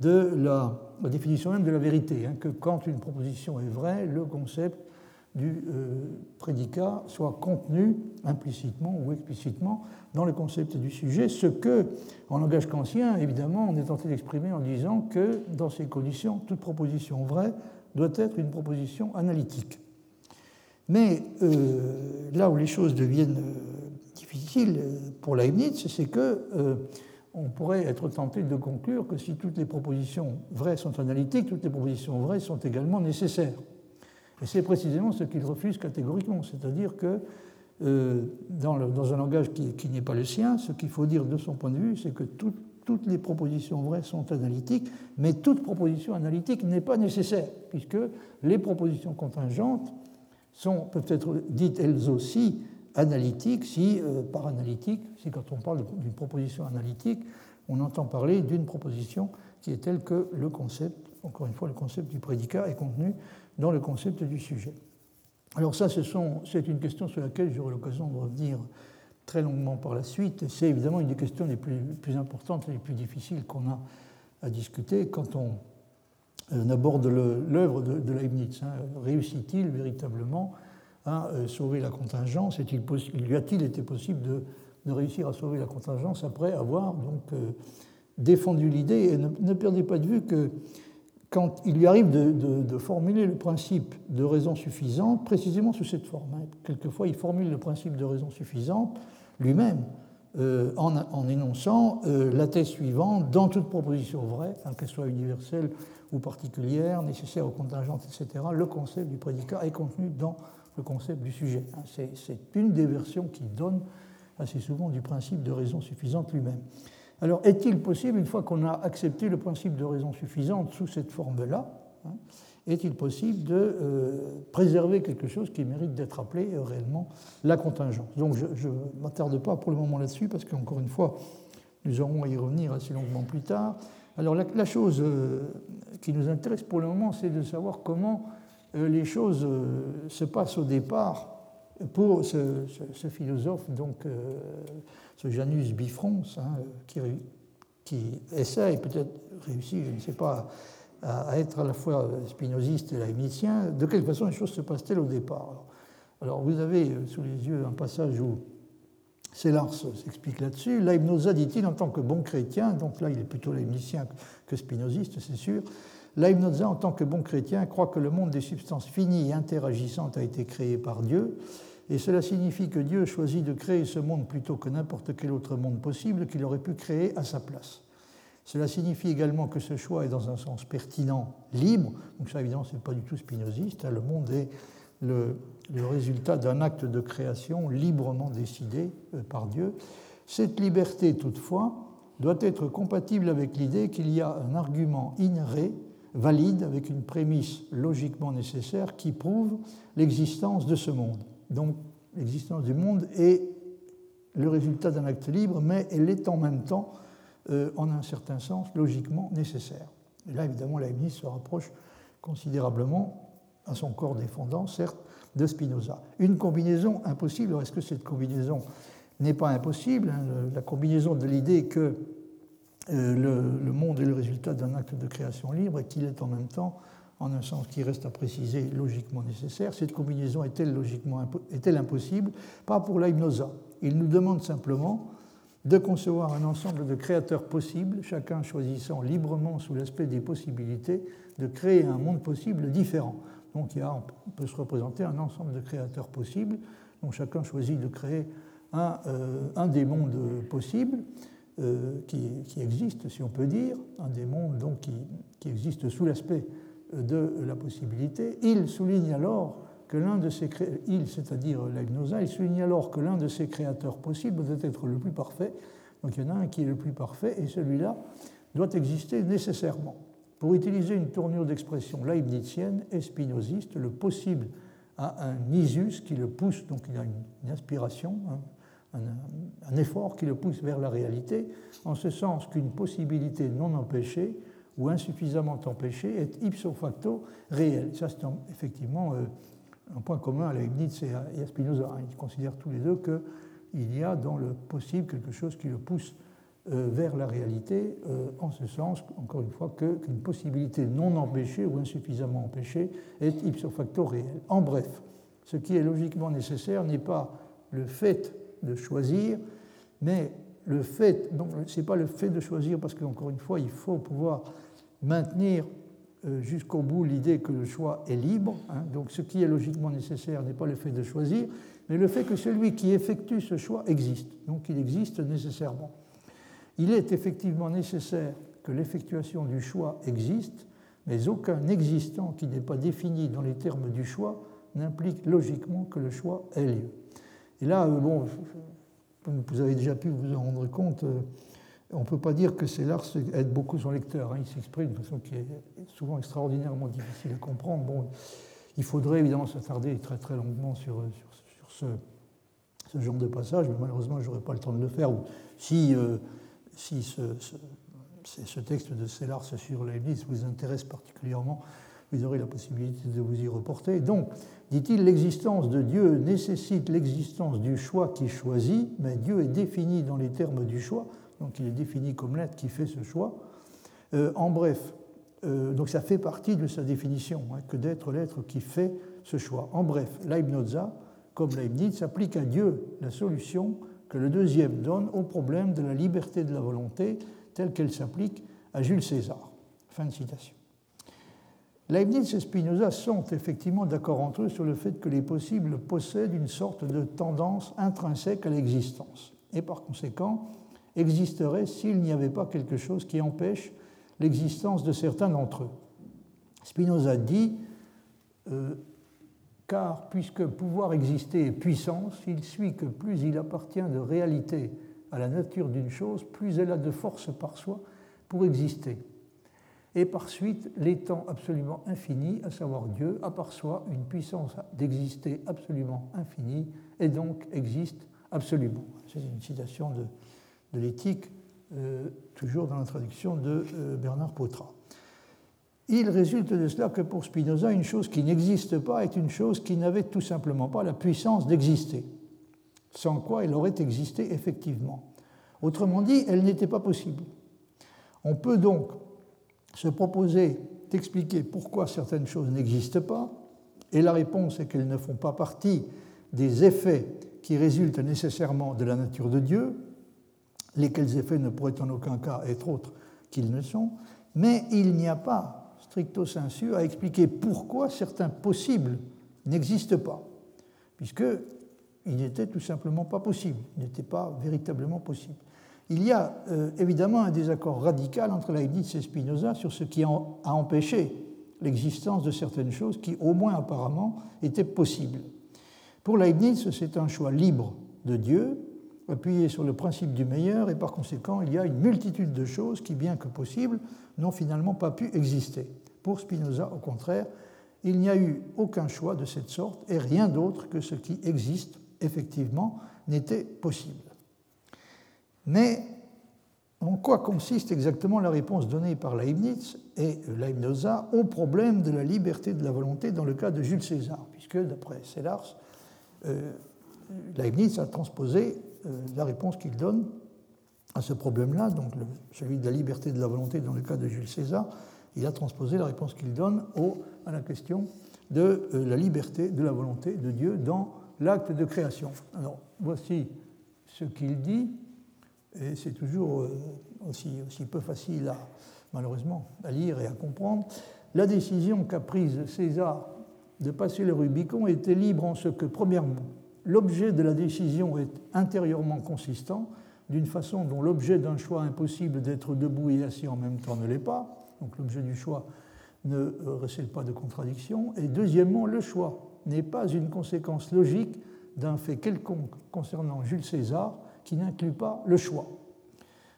de la, définition même de la vérité, hein, que quand une proposition est vraie, le concept du prédicat soit contenu implicitement ou explicitement dans le concept du sujet, ce que, en langage kantien, évidemment, on est tenté d'exprimer en disant que, dans ces conditions, toute proposition vraie doit être une proposition analytique. Mais euh, là où les choses deviennent euh, difficiles euh, pour Leibniz, c'est que on pourrait être tenté de conclure que si toutes les propositions vraies sont analytiques, toutes les propositions vraies sont également nécessaires. Et c'est précisément ce qu'il refuse catégoriquement, c'est-à-dire que dans, un langage qui, n'est pas le sien, ce qu'il faut dire de son point de vue, c'est que toutes les propositions vraies sont analytiques, mais toute proposition analytique n'est pas nécessaire, puisque les propositions contingentes sont, peuvent être dites elles aussi analytiques si, euh, par analytique, si quand on parle d'une proposition analytique, on entend parler d'une proposition qui est telle que le concept, encore une fois, le concept du prédicat est contenu dans le concept du sujet. Alors ça, c'est une question sur laquelle j'aurai l'occasion de revenir très longuement par la suite. C'est évidemment une des questions les plus, importantes et les plus difficiles qu'on a à discuter quand on on aborde l'œuvre de, Leibniz. Hein. Réussit-il véritablement à euh, sauver la contingence? Il Lui a-t-il été possible de, réussir à sauver la contingence après avoir donc, euh, défendu l'idée? Et ne, perdez pas de vue que quand il lui arrive de, formuler le principe de raison suffisante, précisément sous cette forme, hein. quelquefois il formule le principe de raison suffisante lui-même, euh, en, énonçant la thèse suivante dans toute proposition vraie, qu'elle soit universelle ou particulière, nécessaire aux contingentes, etc., le concept du prédicat est contenu dans le concept du sujet. Hein, c'est une des versions qui donne assez souvent du principe de raison suffisante lui-même. Alors, est-il possible, une fois qu'on a accepté le principe de raison suffisante sous cette forme-là, hein, est-il possible de euh, préserver quelque chose qui mérite d'être appelé euh, réellement la contingence? Donc, je ne m'attarde pas pour le moment là-dessus, parce qu'encore une fois, nous aurons à y revenir assez longuement plus tard. Alors la, chose euh, qui nous intéresse pour le moment, c'est de savoir comment les choses se passent au départ pour ce, philosophe, donc ce Janus Bifrons, hein, qui, qui, essaye, peut-être réussit, je ne sais pas, à, être à la fois spinoziste et leibnizien. De quelle façon les choses se passent-elles au départ alors, vous avez sous les yeux un passage où Célars s'explique là-dessus. Leibnoza, dit-il, en tant que bon chrétien, donc là il est plutôt leibnizien que spinoziste, c'est sûr, Leibnoza, en tant que bon chrétien, croit que le monde des substances finies et interagissantes a été créé par Dieu, et cela signifie que Dieu choisit de créer ce monde plutôt que n'importe quel autre monde possible qu'il aurait pu créer à sa place. Cela signifie également que ce choix est dans un sens pertinent, libre, donc ça évidemment ce n'est pas du tout spinoziste, hein. le monde est le, résultat d'un acte de création librement décidé euh, par Dieu. Cette liberté, toutefois, doit être compatible avec l'idée qu'il y a un argument inhéré, valide, avec une prémisse logiquement nécessaire qui prouve l'existence de ce monde. Donc l'existence du monde est le résultat d'un acte libre, mais elle est en même temps, euh, en un certain sens, logiquement nécessaire. Et là, évidemment, la Leibniz se rapproche considérablement à son corps défendant, certes, de Spinoza. Une combinaison impossible, est-ce que cette combinaison n'est pas impossible hein, La combinaison de l'idée que euh, le, monde est le résultat d'un acte de création libre et qu'il est en même temps, en un sens qui reste à préciser, logiquement nécessaire. Cette combinaison est-elle logiquement est-elle impossible? Pas pour Leibnoza. Il nous demande simplement de concevoir un ensemble de créateurs possibles, chacun choisissant librement sous l'aspect des possibilités de créer un monde possible différent. Donc il on peut se représenter un ensemble de créateurs possibles, dont chacun choisit de créer un, euh, des mondes possibles euh, qui, qui, existe, si on peut dire, un des mondes donc, qui, qui existe sous l'aspect de la possibilité. Il souligne alors que l'un de ces il, c'est-à-dire il souligne alors que l'un de ces créateurs possibles doit être le plus parfait. Donc il y en a un qui est le plus parfait et celui-là doit exister nécessairement. Pour utiliser une tournure d'expression leibnizienne et spinoziste, le possible a un isus qui le pousse, donc il a une, inspiration, un, effort qui le pousse vers la réalité, en ce sens qu'une possibilité non empêchée ou insuffisamment empêchée est ipso facto réelle. Ça, c'est effectivement euh, un point commun à Leibniz et à Spinoza. Ils considèrent tous les deux qu'il y a dans le possible quelque chose qui le pousse euh, vers la réalité, euh, en ce sens, encore une fois, qu'une possibilité non empêchée ou insuffisamment empêchée est ipso facto réelle. En bref, ce qui est logiquement nécessaire n'est pas le fait de choisir, mais le fait, donc ce n'est pas le fait de choisir, parce qu'encore une fois, il faut pouvoir maintenir euh, jusqu'au bout l'idée que le choix est libre. Hein. donc ce qui est logiquement nécessaire n'est pas le fait de choisir, mais le fait que celui qui effectue ce choix existe. Donc il existe nécessairement. Il est effectivement nécessaire que l'effectuation du choix existe, mais aucun existant qui n'est pas défini dans les termes du choix n'implique logiquement que le choix ait lieu. Et là, euh, bon, vous avez déjà pu vous en rendre compte, euh, on ne peut pas dire que Sellars aide beaucoup son lecteur. Hein. Il s'exprime de façon qui est souvent extraordinairement difficile à comprendre. Bon, il faudrait évidemment s'attarder très très longuement sur, sur, ce, genre de passage, mais malheureusement, je n'aurai pas le temps de le faire. Si, euh, si ce, ce, texte de Sellars sur Leibniz vous intéresse particulièrement, vous aurez la possibilité de vous y reporter. Donc, dit-il, l'existence de Dieu nécessite l'existence du choix qui choisit, mais Dieu est défini dans les termes du choix, donc il est défini comme l'être qui fait ce choix. Euh, en bref, euh, donc ça fait partie de sa définition, hein, que d'être l'être qui fait ce choix. En bref, Leibniz, comme Leibniz, applique à Dieu la solution que le deuxième donne au problème de la liberté de la volonté telle qu'elle s'applique à Jules César. Fin de citation. Leibniz et Spinoza sont effectivement d'accord entre eux sur le fait que les possibles possèdent une sorte de tendance intrinsèque à l'existence et par conséquent existeraient s'il n'y avait pas quelque chose qui empêche l'existence de certains d'entre eux. Spinoza dit euh, car puisque pouvoir exister est puissance, il suit que plus il appartient de réalité à la nature d'une chose, plus elle a de force par soi pour exister et par suite l'étant absolument infini, à savoir Dieu, a par soi une puissance d'exister absolument infinie et donc existe absolument. C'est une citation de, l'éthique, euh, toujours dans la traduction de euh, Bernard Potra. Il résulte de cela que pour Spinoza, une chose qui n'existe pas est une chose qui n'avait tout simplement pas la puissance d'exister, sans quoi elle aurait existé effectivement. Autrement dit, elle n'était pas possible. On peut donc se proposer d'expliquer pourquoi certaines choses n'existent pas, et la réponse est qu'elles ne font pas partie des effets qui résultent nécessairement de la nature de Dieu, lesquels effets ne pourraient en aucun cas être autres qu'ils ne sont, mais il n'y a pas, stricto sensu, à expliquer pourquoi certains possibles n'existent pas, puisqu'ils n'étaient tout simplement pas possibles, n'étaient pas véritablement possibles. Il y a euh, évidemment un désaccord radical entre Leibniz et Spinoza sur ce qui a empêché l'existence de certaines choses qui, au moins apparemment, étaient possibles. Pour Leibniz, c'est un choix libre de Dieu, appuyé sur le principe du meilleur, et par conséquent, il y a une multitude de choses qui, bien que possibles, n'ont finalement pas pu exister. Pour Spinoza, au contraire, il n'y a eu aucun choix de cette sorte, et rien d'autre que ce qui existe effectivement n'était possible. Mais en quoi consiste exactement la réponse donnée par Leibniz et Leibniza au problème de la liberté de la volonté dans le cas de Jules César? Puisque, d'après Sellars, euh, Leibniz a transposé la réponse qu'il donne à ce problème-là, donc celui de la liberté de la volonté dans le cas de Jules César, il a transposé la réponse qu'il donne à la question de euh, la liberté de la volonté de Dieu dans l'acte de création. Alors, voici ce qu'il dit et c'est toujours euh, aussi, aussi, peu facile, à, malheureusement, à lire et à comprendre. La décision qu'a prise César de passer le Rubicon était libre en ce que, premièrement, l'objet de la décision est intérieurement consistant, d'une façon dont l'objet d'un choix impossible d'être debout et assis en même temps ne l'est pas. Donc l'objet du choix ne euh, recèle pas de contradiction. Et deuxièmement, le choix n'est pas une conséquence logique d'un fait quelconque concernant Jules César, qui n'inclut pas le choix.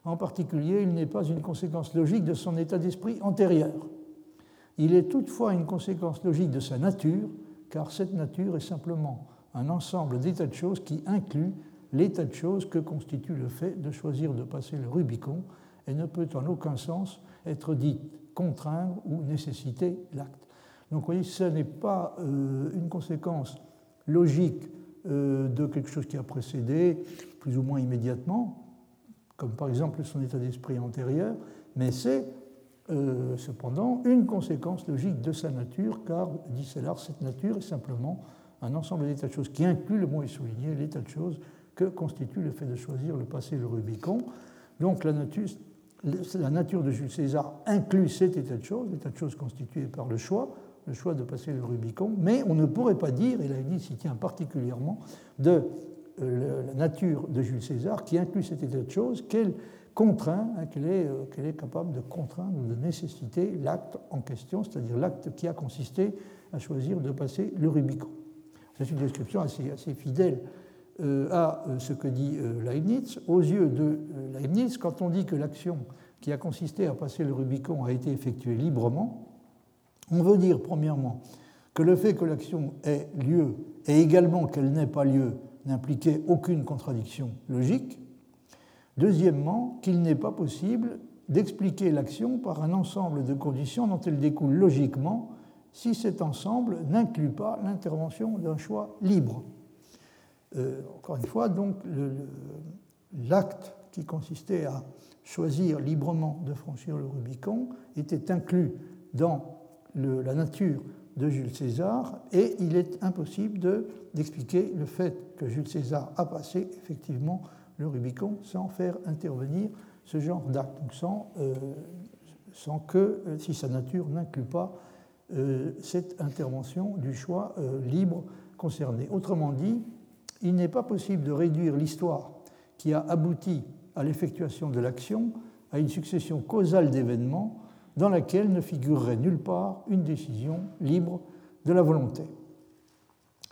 En particulier, il n'est pas une conséquence logique de son état d'esprit antérieur. Il est toutefois une conséquence logique de sa nature, car cette nature est simplement un ensemble d'états de choses qui inclut l'état de choses que constitue le fait de choisir de passer le Rubicon et ne peut en aucun sens être dit contraindre ou nécessiter l'acte. Donc vous voyez, ce n'est pas euh, une conséquence logique euh, de quelque chose qui a précédé, plus ou moins immédiatement, comme par exemple son état d'esprit antérieur, mais c'est euh, cependant une conséquence logique de sa nature, car, dit Sellars, cette nature est simplement un ensemble d'états de choses qui inclut, le mot est souligné, l'état de choses que constitue le fait de choisir le passé le Rubicon. Donc la nature, la de Jules César inclut cet état de choses, l'état de choses constitué par le choix, le choix de passer le Rubicon, mais on ne pourrait pas dire, et Leibniz s'y tient particulièrement, de euh, la nature de Jules César qui inclut cet état de choses qu'elle contraint, hein, qu'elle euh, est, capable de contraindre ou de nécessiter l'acte en question, c'est-à-dire l'acte qui a consisté à choisir de passer le Rubicon. C'est une description assez, fidèle euh, à ce que dit Leibniz. Aux yeux de Leibniz, quand on dit que l'action qui a consisté à passer le Rubicon a été effectuée librement, on veut dire, premièrement, que le fait que l'action ait lieu et également qu'elle n'ait pas lieu n'impliquait aucune contradiction logique. Deuxièmement, qu'il n'est pas possible d'expliquer l'action par un ensemble de conditions dont elle découle logiquement si cet ensemble n'inclut pas l'intervention d'un choix libre. Euh, encore une fois, donc, l'acte qui consistait à choisir librement de franchir le Rubicon était inclus dans la nature de Jules César et il est impossible d'expliquer le fait que Jules César a passé effectivement le Rubicon sans faire intervenir ce genre d'acte, sans, euh, sans, que, euh, si sa nature n'inclut pas cette intervention du choix libre concerné. Autrement dit, il n'est pas possible de réduire l'histoire qui a abouti à l'effectuation de l'action à une succession causale d'événements dans laquelle ne figurerait nulle part une décision libre de la volonté.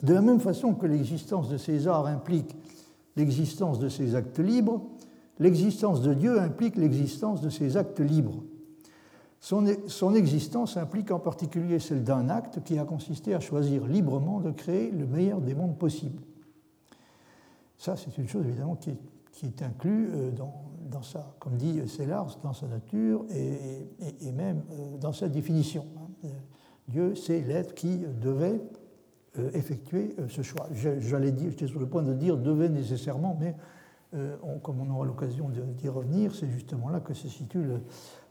De la même façon que l'existence de César implique l'existence de ses actes libres, l'existence de Dieu implique l'existence de ses actes libres. Son, son, existence implique en particulier celle d'un acte qui a consisté à choisir librement de créer le meilleur des mondes possibles. Ça, c'est une chose évidemment qui est, inclue euh, dans, dans sa, comme dit Sellars, dans sa nature et, même euh, dans sa définition. Hein. Euh, Dieu, c'est l'être qui devait effectuer ce choix. J'allais dire, j'étais sur le point de dire devait nécessairement, mais comme on aura l'occasion d'y revenir, c'est justement là que se situe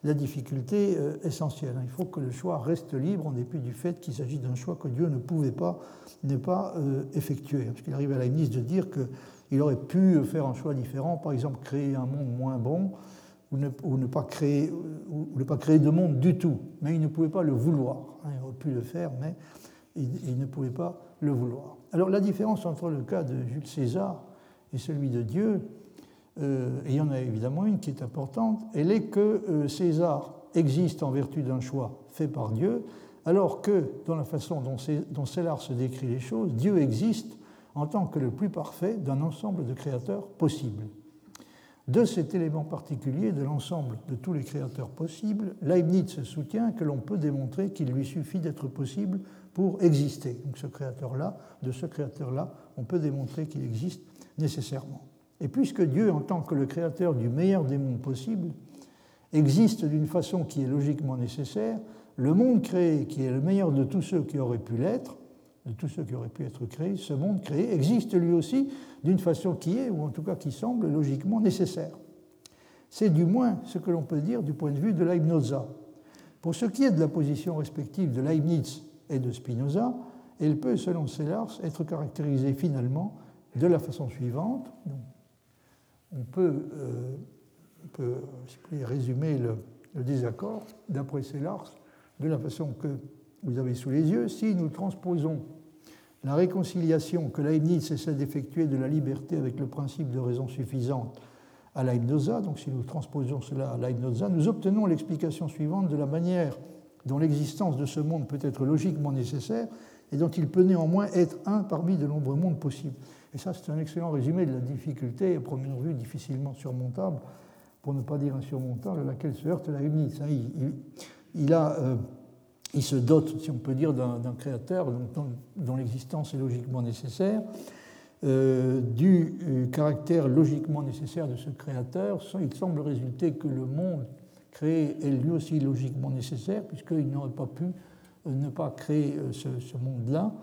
la difficulté essentielle. Il faut que le choix reste libre en dépit du fait qu'il s'agit d'un choix que Dieu ne pouvait pas, ne pas effectuer. Parce qu'il arrive à ministre de dire que il aurait pu faire un choix différent, par exemple créer un monde moins bon ou ne, pas, créer, ou ne pas créer de monde du tout. Mais il ne pouvait pas le vouloir. Hein, il aurait pu le faire, mais il, ne pouvait pas le vouloir. Alors la différence entre le cas de Jules César et celui de Dieu, euh, et il y en a évidemment une qui est importante, elle est que euh, César existe en vertu d'un choix fait par Dieu, alors que dans la façon dont, dont se décrit les choses, Dieu existe en tant que le plus parfait d'un ensemble de créateurs possibles. De cet élément particulier de l'ensemble de tous les créateurs possibles, Leibniz soutient que l'on peut démontrer qu'il lui suffit d'être possible pour exister. Donc ce créateur-là, de ce créateur-là, on peut démontrer qu'il existe nécessairement. Et puisque Dieu, en tant que le créateur du meilleur des mondes possibles, existe d'une façon qui est logiquement nécessaire, le monde créé, qui est le meilleur de tous ceux qui auraient pu l'être, de tous ceux qui auraient pu être créés, ce monde créé existe lui aussi d'une façon qui est, ou en tout cas qui semble logiquement nécessaire. C'est du moins ce que l'on peut dire du point de vue de Leibniz. Pour ce qui est de la position respective de Leibniz et de Spinoza, elle peut, selon Sellars, être caractérisée finalement de la façon suivante. On peut, euh, résumer le, désaccord, d'après Sellars, de la façon que vous avez sous les yeux, si nous transposons la réconciliation que Leibniz essaie d'effectuer de la liberté avec le principe de raison suffisante à Leibniz, donc si nous transposons cela à Leibniz, nous obtenons l'explication suivante de la manière dont l'existence de ce monde peut être logiquement nécessaire et dont il peut néanmoins être un parmi de nombreux mondes possibles. Et ça, c'est un excellent résumé de la difficulté, à première vue difficilement surmontable, pour ne pas dire insurmontable, à laquelle se heurte Leibniz. Il, il a euh, il se dote, si on peut dire, d'un créateur dont, l'existence est logiquement nécessaire. Euh, du euh, caractère logiquement nécessaire de ce créateur, il semble résulter que le monde créé est lui aussi logiquement nécessaire, puisqu'il n'aurait pas pu ne pas créer ce, monde-là.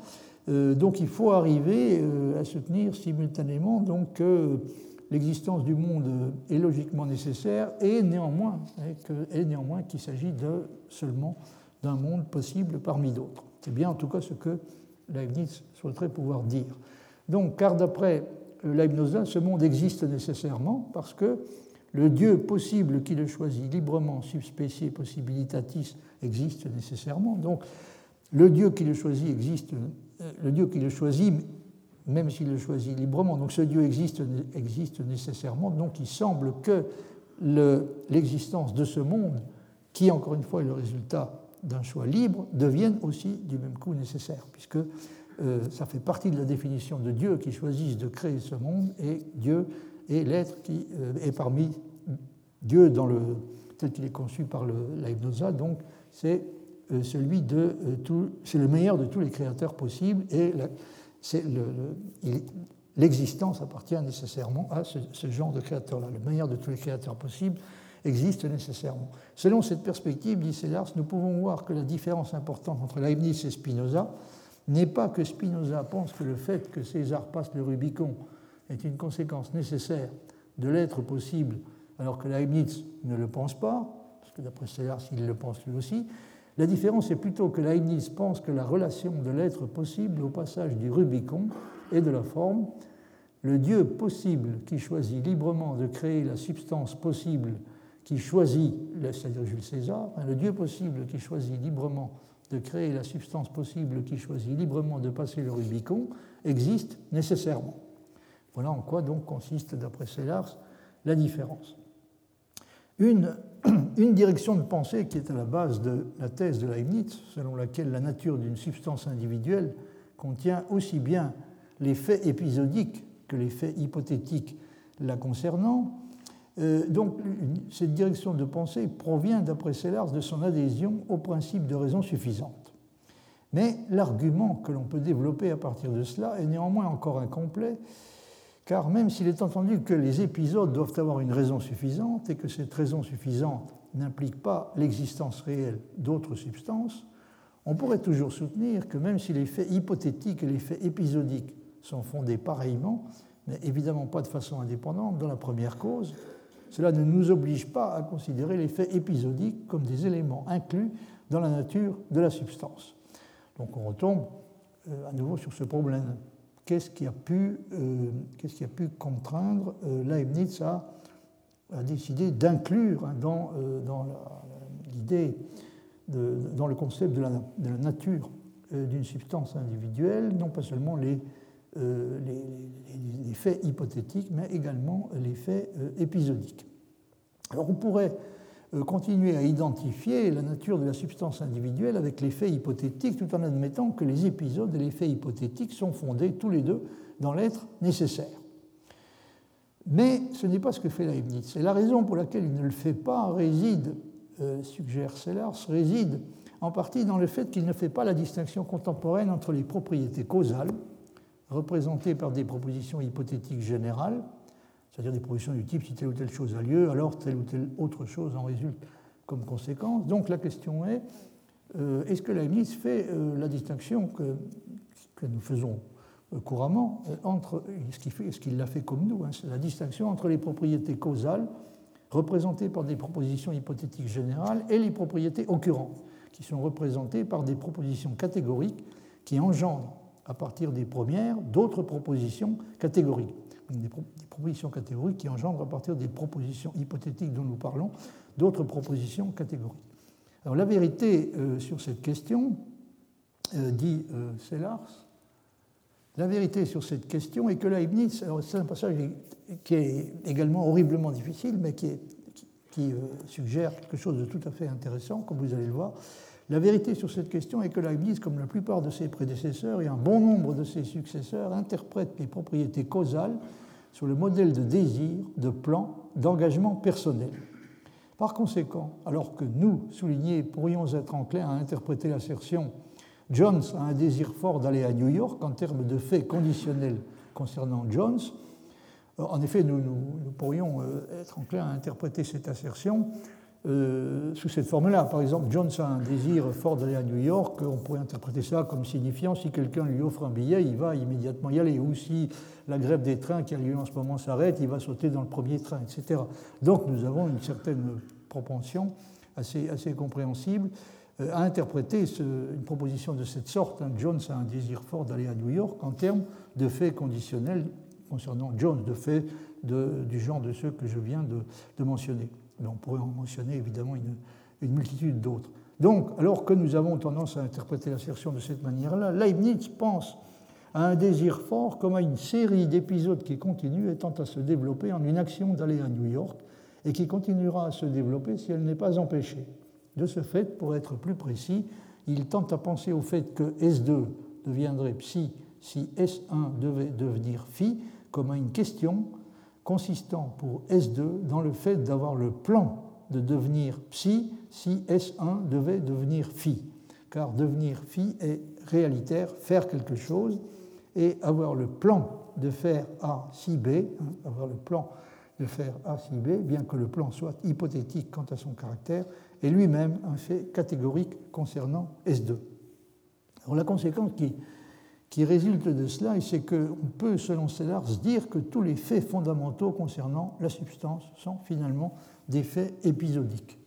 Donc il faut arriver à soutenir simultanément donc, que l'existence du monde est logiquement nécessaire et néanmoins, qu'il s'agit de seulement d'un monde possible parmi d'autres. C'est bien en tout cas ce que Leibniz souhaiterait pouvoir dire. Donc, car d'après Leibniz, ce monde existe nécessairement parce que le Dieu possible qui le choisit librement, subspécié possibilitatis, existe nécessairement. Donc, le Dieu qui le choisit existe, euh, le Dieu qui le choisit, même s'il le choisit librement. Donc, ce Dieu existe, existe nécessairement. Donc, il semble que l'existence de ce monde, qui encore une fois est le résultat d'un choix libre, devienne aussi du même coup nécessaire, puisque euh, ça fait partie de la définition de Dieu qui choisit de créer ce monde, et Dieu est l'être qui euh, est parmi Dieu dans le, tel qu'il est conçu par le, donc c'est celui de tout, c'est le meilleur de tous les créateurs possibles, et l'existence appartient nécessairement à ce, ce genre de créateur-là. Le meilleur de tous les créateurs possibles existe nécessairement. Selon cette perspective, dit Sellars, nous pouvons voir que la différence importante entre Leibniz et Spinoza n'est pas que Spinoza pense que le fait que César passe le Rubicon est une conséquence nécessaire de l'être possible, alors que Leibniz ne le pense pas, parce que d'après Sellars, il le pense lui aussi. La différence est plutôt que Leibniz pense que la relation de l'être possible au passage du Rubicon est de la forme le Dieu possible qui choisit librement de créer la substance possible qui choisit, c'est-à-dire Jules César, hein, le Dieu possible qui choisit librement de créer la substance possible qui choisit librement de passer le Rubicon, existe nécessairement. Voilà en quoi donc consiste, d'après Sellars, la différence. Une, direction de pensée qui est à la base de la thèse de Leibniz, selon laquelle la nature d'une substance individuelle contient aussi bien les faits épisodiques que les faits hypothétiques la concernant, euh, donc, cette direction de pensée provient, d'après Sellars, de son adhésion au principe de raison suffisante. Mais l'argument que l'on peut développer à partir de cela est néanmoins encore incomplet, car même s'il est entendu que les épisodes doivent avoir une raison suffisante et que cette raison suffisante n'implique pas l'existence réelle d'autres substances, on pourrait toujours soutenir que même si les faits hypothétiques et les faits épisodiques sont fondés pareillement, mais évidemment pas de façon indépendante dans la première cause, cela ne nous oblige pas à considérer les faits épisodiques comme des éléments inclus dans la nature de la substance. Donc on retombe euh, à nouveau sur ce problème. Qu'est-ce qui a pu, euh, qui a pu contraindre euh, Leibniz à, décider d'inclure hein, dans, dans l'idée, dans le concept de la, nature d'une substance individuelle, non pas seulement les, les, faits hypothétiques, mais également les faits épisodiques. Alors on pourrait euh, continuer à identifier la nature de la substance individuelle avec les faits hypothétiques, tout en admettant que les épisodes et les faits hypothétiques sont fondés tous les deux dans l'être nécessaire. Mais ce n'est pas ce que fait Leibniz. Et la raison pour laquelle il ne le fait pas réside, euh, suggère Sellars, réside en partie dans le fait qu'il ne fait pas la distinction contemporaine entre les propriétés causales, représentées par des propositions hypothétiques générales, c'est-à-dire des propositions du type si telle ou telle chose a lieu, alors telle ou telle autre chose en résulte comme conséquence. Donc la question est, euh, est-ce que Leibniz fait euh, la distinction que, nous faisons euh, couramment entre, est-ce qu'il l'a fait comme nous, hein, c'est la distinction entre les propriétés causales représentées par des propositions hypothétiques générales et les propriétés occurrentes, qui sont représentées par des propositions catégoriques qui engendrent à partir des premières d'autres propositions catégoriques des, propositions catégoriques qui engendrent à partir des propositions hypothétiques dont nous parlons d'autres propositions catégoriques. Alors la vérité euh, sur cette question, euh, dit euh, Sellars, la vérité sur cette question est que Leibniz, c'est un passage qui est également horriblement difficile, mais qui, qui suggère quelque chose de tout à fait intéressant, comme vous allez le voir. La vérité sur cette question est que Leibniz, comme la plupart de ses prédécesseurs et un bon nombre de ses successeurs, interprète les propriétés causales sur le modèle de désir, de plan, d'engagement personnel. Par conséquent, alors que nous, soulignés, pourrions être enclins à interpréter l'assertion Jones a un désir fort d'aller à New York en termes de faits conditionnels concernant Jones, euh, en effet, nous, pourrions euh, être enclins à interpréter cette assertion euh, sous cette forme-là. Par exemple, Jones a un désir fort d'aller à New York, on pourrait interpréter ça comme signifiant si quelqu'un lui offre un billet, il va immédiatement y aller. Ou si la grève des trains qui a lieu en ce moment s'arrête, il va sauter dans le premier train, etc. Donc nous avons une certaine propension assez, compréhensible a interprété une proposition de cette sorte. Hein. Jones a un désir fort d'aller à New York en termes de faits conditionnels concernant Jones, de faits du genre de ceux que je viens de, mentionner. On pourrait en mentionner évidemment une, multitude d'autres. Donc, alors que nous avons tendance à interpréter l'assertion de cette manière-là, Leibniz pense à un désir fort comme à une série d'épisodes qui continuent et tente à se développer en une action d'aller à New York et qui continuera à se développer si elle n'est pas empêchée. De ce fait, pour être plus précis, il tente à penser au fait que S2 deviendrait psi si S1 devait devenir phi comme à une question consistant pour S2 dans le fait d'avoir le plan de devenir psi si S1 devait devenir phi. Car devenir phi est réalitaire, faire quelque chose, et avoir le plan de faire A si B, hein, avoir le plan de faire A si B, bien que le plan soit hypothétique quant à son caractère, est lui-même un fait catégorique concernant S2. Alors la conséquence qui, qui résulte de cela, c'est qu'on peut, selon Sellars, dire que tous les faits fondamentaux concernant la substance sont finalement des faits épisodiques.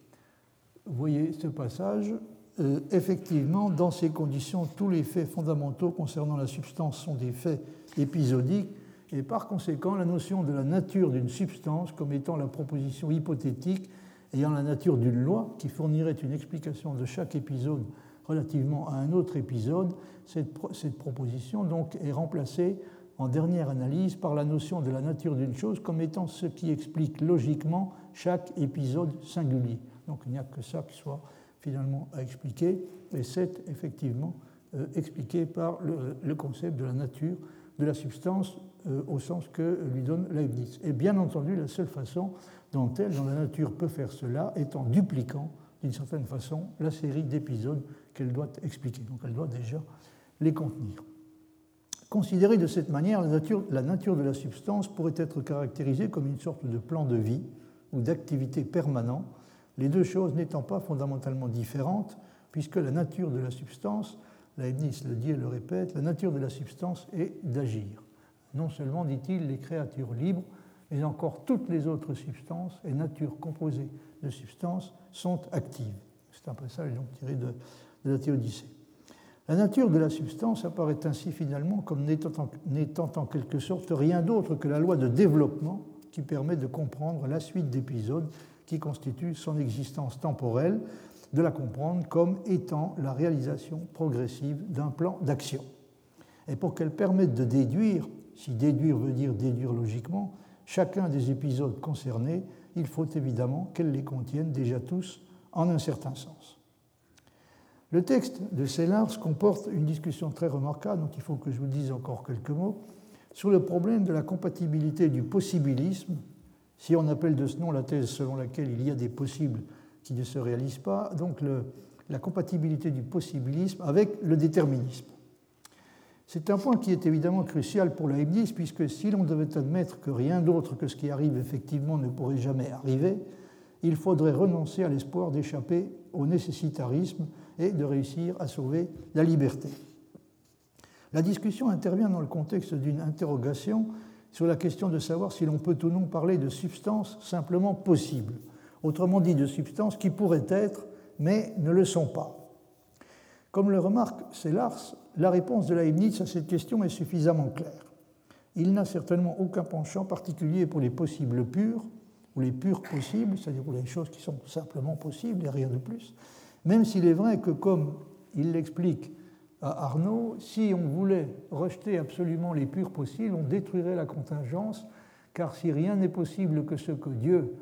Vous voyez ce passage, euh, effectivement, dans ces conditions, tous les faits fondamentaux concernant la substance sont des faits épisodiques, et par conséquent, la notion de la nature d'une substance comme étant la proposition hypothétique ayant la nature d'une loi qui fournirait une explication de chaque épisode relativement à un autre épisode, cette, proposition donc est remplacée en dernière analyse par la notion de la nature d'une chose comme étant ce qui explique logiquement chaque épisode singulier. Donc il n'y a que ça qui soit finalement à expliquer, et c'est effectivement euh, expliqué par le, concept de la nature de la substance euh, au sens que lui donne Leibniz. Et bien entendu, la seule façon dont elle, dans la nature, peut faire cela est en dupliquant d'une certaine façon la série d'épisodes qu'elle doit expliquer. Donc elle doit déjà les contenir. Considérée de cette manière, la nature, de la substance pourrait être caractérisée comme une sorte de plan de vie ou d'activité permanent les deux choses n'étant pas fondamentalement différentes, puisque la nature de la substance, Leibniz le dit et le répète, la nature de la substance est d'agir. Non seulement, dit-il, les créatures libres, mais encore toutes les autres substances et natures composées de substances sont actives. C'est un passage donc tiré de, de la Théodicée. La nature de la substance apparaît ainsi finalement comme n'étant en quelque sorte rien d'autre que la loi de développement qui permet de comprendre la suite d'épisodes qui constitue son existence temporelle, de la comprendre comme étant la réalisation progressive d'un plan d'action. Et pour qu'elle permette de déduire, si déduire veut dire déduire logiquement, chacun des épisodes concernés, il faut évidemment qu'elle les contienne déjà tous en un certain sens. Le texte de Sellars comporte une discussion très remarquable, donc il faut que je vous dise encore quelques mots, sur le problème de la compatibilité du possibilisme si on appelle de ce nom la thèse selon laquelle il y a des possibles qui ne se réalisent pas, donc la compatibilité du possibilisme avec le déterminisme. C'est un point qui est évidemment crucial pour Leibniz, puisque si l'on devait admettre que rien d'autre que ce qui arrive effectivement ne pourrait jamais arriver, il faudrait renoncer à l'espoir d'échapper au nécessitarisme et de réussir à sauver la liberté. La discussion intervient dans le contexte d'une interrogation sur la question de savoir si l'on peut ou non parler de substances simplement possibles, autrement dit de substances qui pourraient être, mais ne le sont pas. Comme le remarque Sellars, la réponse de Leibniz à cette question est suffisamment claire. Il n'a certainement aucun penchant particulier pour les possibles purs, ou les purs possibles, c'est-à-dire les choses qui sont simplement possibles et rien de plus, même s'il est vrai que, comme il l'explique à Arnaud, si on voulait rejeter absolument les purs possibles, on détruirait la contingence, car si rien n'est possible que ce que Dieu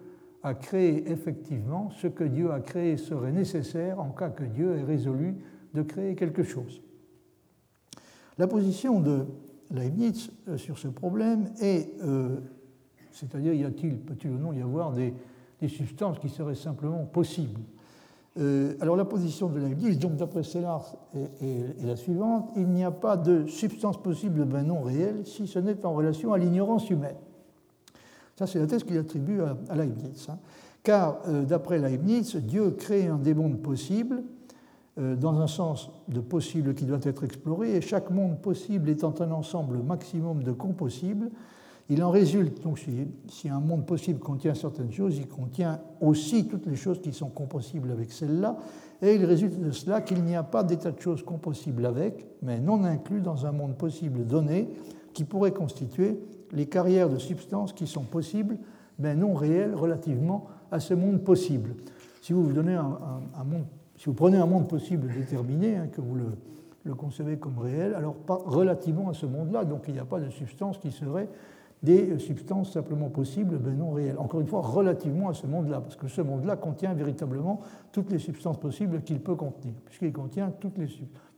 a créé effectivement, ce que Dieu a créé serait nécessaire en cas que Dieu ait résolu de créer quelque chose. La position de Leibniz euh, sur ce problème est, euh, c'est-à-dire y a-t-il, peut-il ou non y avoir des substances qui seraient simplement possibles euh, alors la position de Leibniz, donc d'après Sellars, est, la suivante il n'y a pas de substance possible ben non réelle si ce n'est en relation à l'ignorance humaine. Ça, c'est la thèse qu'il attribue à, Leibniz. Hein. Car, euh, d'après Leibniz, Dieu crée un des mondes possibles, euh, dans un sens de possible qui doit être exploré, et chaque monde possible étant un ensemble maximum de compossibles, Il en résulte, donc si, un monde possible contient certaines choses, il contient aussi toutes les choses qui sont compossibles avec celles-là, et il résulte de cela qu'il n'y a pas d'état de choses compossibles avec, mais non inclus dans un monde possible donné, qui pourrait constituer les carrières de substances qui sont possibles, mais non réelles relativement à ce monde possible. Si vous, prenez un monde possible déterminé, hein, que vous le, le concevez comme réel, alors pas relativement à ce monde-là, donc il n'y a pas de substances qui seraient des substances simplement possibles, mais non réelles. Encore une fois, relativement à ce monde-là, parce que ce monde-là contient véritablement toutes les substances possibles qu'il peut contenir, puisqu'il contient toutes les,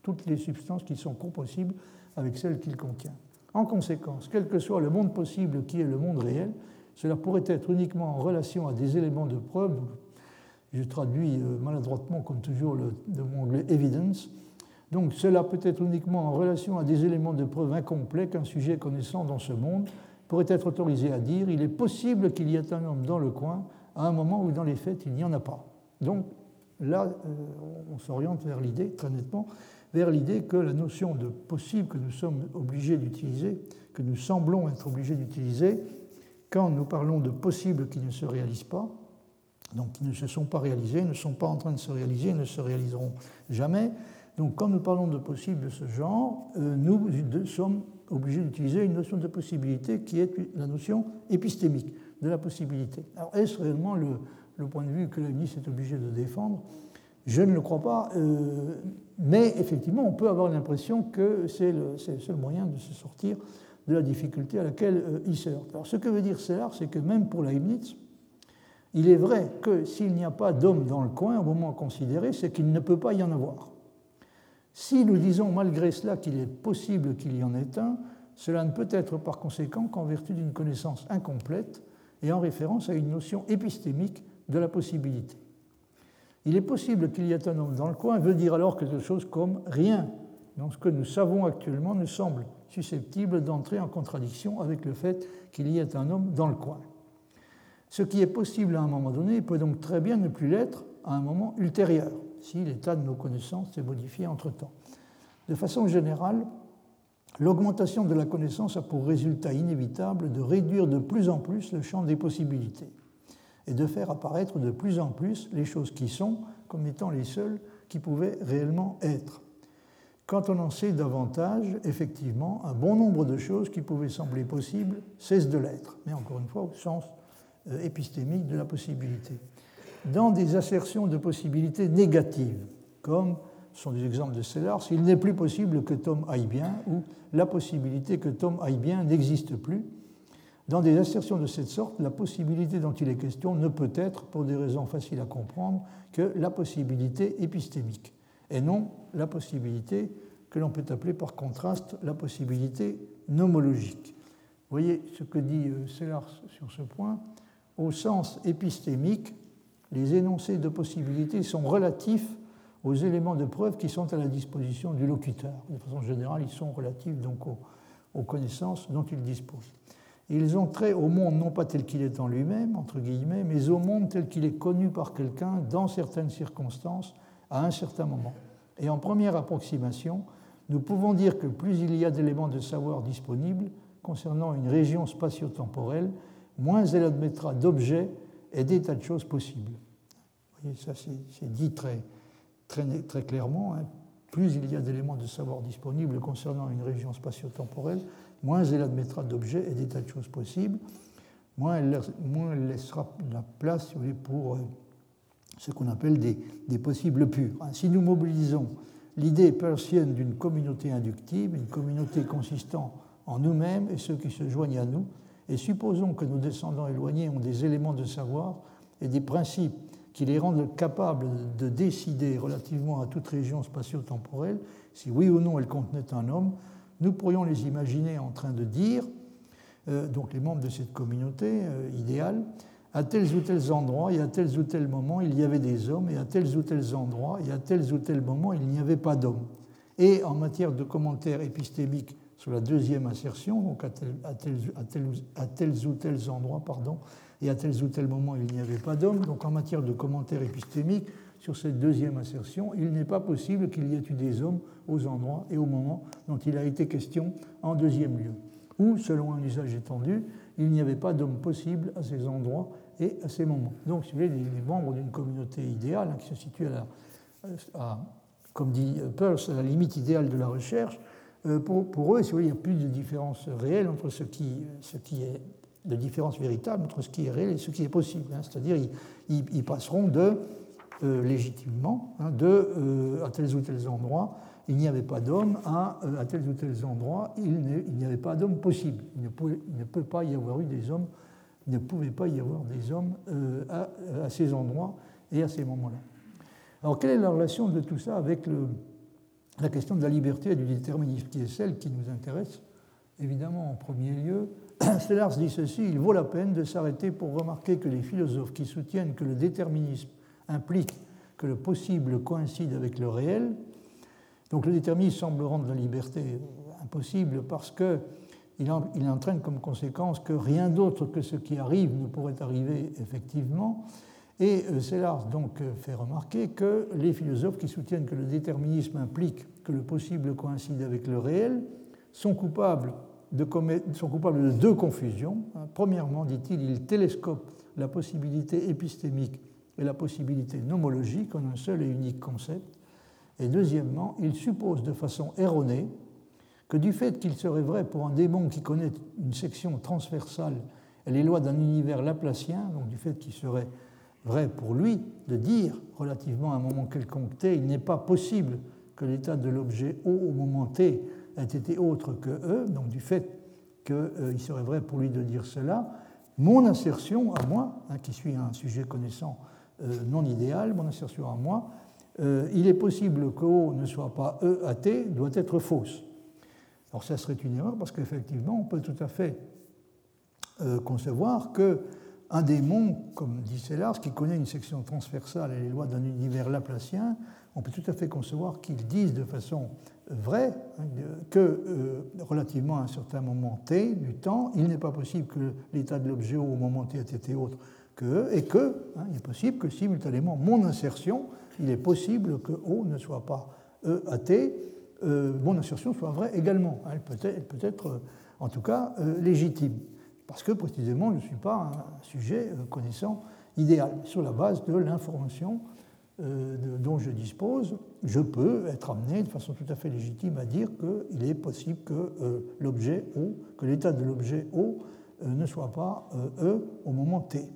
toutes les substances qui sont compossibles avec celles qu'il contient. En conséquence, quel que soit le monde possible qui est le monde réel, cela pourrait être uniquement en relation à des éléments de preuve, je traduis euh, maladroitement comme toujours le, de mon anglais evidence, donc cela peut être uniquement en relation à des éléments de preuve incomplets qu'un sujet connaissant dans ce monde pourrait être autorisé à dire il est possible qu'il y ait un homme dans le coin à un moment où dans les faits il n'y en a pas. Donc là, euh, on s'oriente vers l'idée, très nettement, vers l'idée que la notion de possible que nous sommes obligés d'utiliser, que nous semblons être obligés d'utiliser, quand nous parlons de possibles qui ne se réalisent pas, donc qui ne se sont pas réalisés, ne sont pas en train de se réaliser, ne se réaliseront jamais. Donc quand nous parlons de possibles de ce genre, euh, nous sommes obligé d'utiliser une notion de possibilité qui est la notion épistémique de la possibilité. Alors est-ce réellement le, point de vue que Leibniz est obligé de défendre? Je ne le crois pas, euh, mais effectivement on peut avoir l'impression que c'est le, seul moyen de se sortir de la difficulté à laquelle euh, il se heurte. Alors ce que veut dire Sellars, c'est que même pour Leibniz, il est vrai que s'il n'y a pas d'homme dans le coin au moment considéré, c'est qu'il ne peut pas y en avoir. Si nous disons malgré cela qu'il est possible qu'il y en ait un, cela ne peut être par conséquent qu'en vertu d'une connaissance incomplète et en référence à une notion épistémique de la possibilité. Il est possible qu'il y ait un homme dans le coin veut dire alors quelque chose comme rien dans ce que nous savons actuellement ne semble susceptible d'entrer en contradiction avec le fait qu'il y ait un homme dans le coin. Ce qui est possible à un moment donné peut donc très bien ne plus l'être à un moment ultérieur si l'état de nos connaissances s'est modifié entre-temps. De façon générale, l'augmentation de la connaissance a pour résultat inévitable de réduire de plus en plus le champ des possibilités et de faire apparaître de plus en plus les choses qui sont comme étant les seules qui pouvaient réellement être. Quand on en sait davantage, effectivement, un bon nombre de choses qui pouvaient sembler possibles cessent de l'être, mais encore une fois au sens euh, épistémique de la possibilité dans des assertions de possibilités négatives, comme sont des exemples de Sellars, il n'est plus possible que Tom aille bien, ou la possibilité que Tom aille bien n'existe plus. Dans des assertions de cette sorte, la possibilité dont il est question ne peut être, pour des raisons faciles à comprendre, que la possibilité épistémique, et non la possibilité que l'on peut appeler par contraste la possibilité nomologique. Voyez ce que dit euh, Sellars sur ce point. Au sens épistémique, les énoncés de possibilité sont relatifs aux éléments de preuve qui sont à la disposition du locuteur. De façon générale, ils sont relatifs donc aux, connaissances dont il dispose. Ils ont trait au monde non pas tel qu'il est en lui-même, entre guillemets, mais au monde tel qu'il est connu par quelqu'un dans certaines circonstances, à un certain moment. Et en première approximation, nous pouvons dire que plus il y a d'éléments de savoir disponibles concernant une région spatio-temporelle, moins elle admettra d'objets et des tas de choses possibles. Vous voyez, ça c'est dit très, clairement. Hein. Plus il y a d'éléments de savoir disponibles concernant une région spatio-temporelle, moins elle admettra d'objets et des tas de choses possibles, moins elle, laissera la place pour euh, ce qu'on appelle des, des, possibles purs. Hein. Si nous mobilisons l'idée persienne d'une communauté inductive, une communauté consistant en nous-mêmes et ceux qui se joignent à nous, et supposons que nos descendants éloignés ont des éléments de savoir et des principes qui les rendent capables de décider relativement à toute région spatio-temporelle si oui ou non elle contenait un homme, nous pourrions les imaginer en train de dire, euh, donc les membres de cette communauté euh, idéale, à tels ou tels endroits et à tels ou tels moments il y avait des hommes, et à tels ou tels endroits et à tels ou tels moments il n'y avait pas d'hommes. Et en matière de commentaires épistémiques sur la deuxième assertion, donc à, tels ou tels endroits, pardon, et à tels ou tels moments il n'y avait pas d'homme. Donc en matière de commentaires épistémiques sur cette deuxième assertion, il n'est pas possible qu'il y ait eu des hommes aux endroits et au moment dont il a été question en deuxième lieu. où, selon un usage étendu, il n'y avait pas d'homme possible à ces endroits et à ces moments. Donc, si vous voulez, les membres d'une communauté idéale hein, qui se situe à, comme dit Peirce, à la limite idéale de la recherche, euh, pour, eux, il n'y a plus de différence réelle entre ce qui, est de différence véritable entre ce qui est réel et ce qui est possible. Hein. C'est-à-dire, ils, passeront de euh, légitimement hein, de euh, à tels ou tels endroits, il n'y avait pas d'homme, à, à tels ou tels endroits, il n'y avait pas d'homme possible. Il ne, il ne, peut, pas y avoir eu des hommes, il ne pouvait pas y avoir des hommes à, ces endroits et à ces moments-là. Alors, quelle est la relation de tout ça avec le, la question de la liberté et du déterminisme, qui est celle qui nous intéresse, évidemment, en premier lieu. Stellars dit ceci il vaut la peine de s'arrêter pour remarquer que les philosophes qui soutiennent que le déterminisme implique que le possible coïncide avec le réel, donc le déterminisme semble rendre la liberté impossible parce qu'il il entraîne comme conséquence que rien d'autre que ce qui arrive ne pourrait arriver effectivement, et euh, Sellars donc euh, fait remarquer que les philosophes qui soutiennent que le déterminisme implique que le possible coïncide avec le réel sont coupables de, sont coupables de deux confusions. Hein, premièrement, dit-il, ils télescopent la possibilité épistémique et la possibilité nomologique en un seul et unique concept. Et deuxièmement, ils supposent de façon erronée que du fait qu'il serait vrai pour un démon qui connaît une section transversale et les lois d'un univers laplacien, donc du fait qu'il serait vrai pour lui de dire, relativement à un moment quelconque t, il n'est pas possible que l'état de l'objet O au moment t ait été autre que E, donc du fait qu'il euh, serait vrai pour lui de dire cela, mon insertion à moi, hein, qui suis un sujet connaissant euh, non idéal, mon insertion à moi, euh, il est possible que O ne soit pas E à T, doit être fausse. Alors ça serait une erreur parce qu'effectivement, on peut tout à fait concevoir que un démon, comme dit Sellars, qui connaît une section transversale et les lois d'un univers laplacien, on peut tout à fait concevoir qu'il dise de façon vraie hein, que, euh, relativement à un certain moment t du temps, il n'est pas possible que l'état de l'objet au moment t ait été autre que E, et que hein, est possible que simultanément mon insertion, il est possible que O ne soit pas E à t, euh, mon insertion soit vraie également. Elle peut être, être en tout cas euh, légitime parce que précisément je ne suis pas un sujet euh, connaissant idéal. Sur la base de l'information euh, dont je dispose, je peux être amené de façon tout à fait légitime à dire qu'il est possible que euh, l'objet que l'état de l'objet O ne soit pas E au moment T.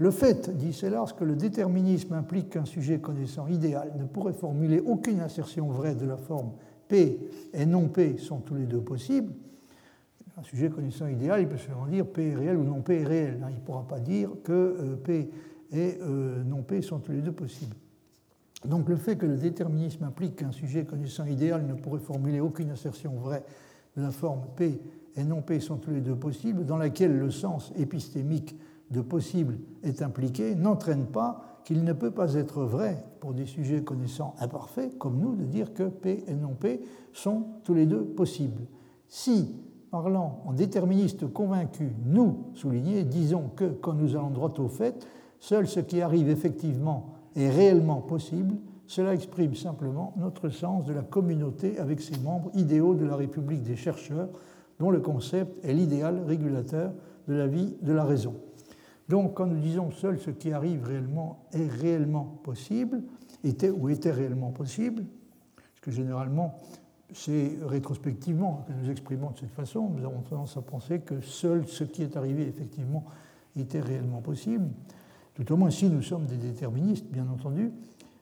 Le fait, dit Sellars, que le déterminisme implique qu'un sujet connaissant idéal ne pourrait formuler aucune assertion vraie de la forme P et non P sont tous les deux possibles, un sujet connaissant idéal, il peut seulement dire P est réel ou non P est réel. Hein. Il ne pourra pas dire que euh, P et euh, non P sont tous les deux possibles. Donc le fait que le déterminisme implique qu'un sujet connaissant idéal ne pourrait formuler aucune assertion vraie de la forme P et non P sont tous les deux possibles, dans laquelle le sens épistémique de possible est impliqué, n'entraîne pas qu'il ne peut pas être vrai pour des sujets connaissants imparfaits, comme nous, de dire que P et non P sont tous les deux possibles. Si parlant en déterministe convaincu, nous, soulignés, disons que, quand nous allons droit au fait, seul ce qui arrive effectivement est réellement possible, cela exprime simplement notre sens de la communauté avec ses membres idéaux de la République des chercheurs, dont le concept est l'idéal régulateur de la vie de la raison. Donc, quand nous disons seul ce qui arrive réellement est réellement possible, était ou était réellement possible, parce que généralement c'est rétrospectivement que nous exprimons de cette façon. Nous avons tendance à penser que seul ce qui est arrivé effectivement était réellement possible, tout au moins si nous sommes des déterministes, bien entendu.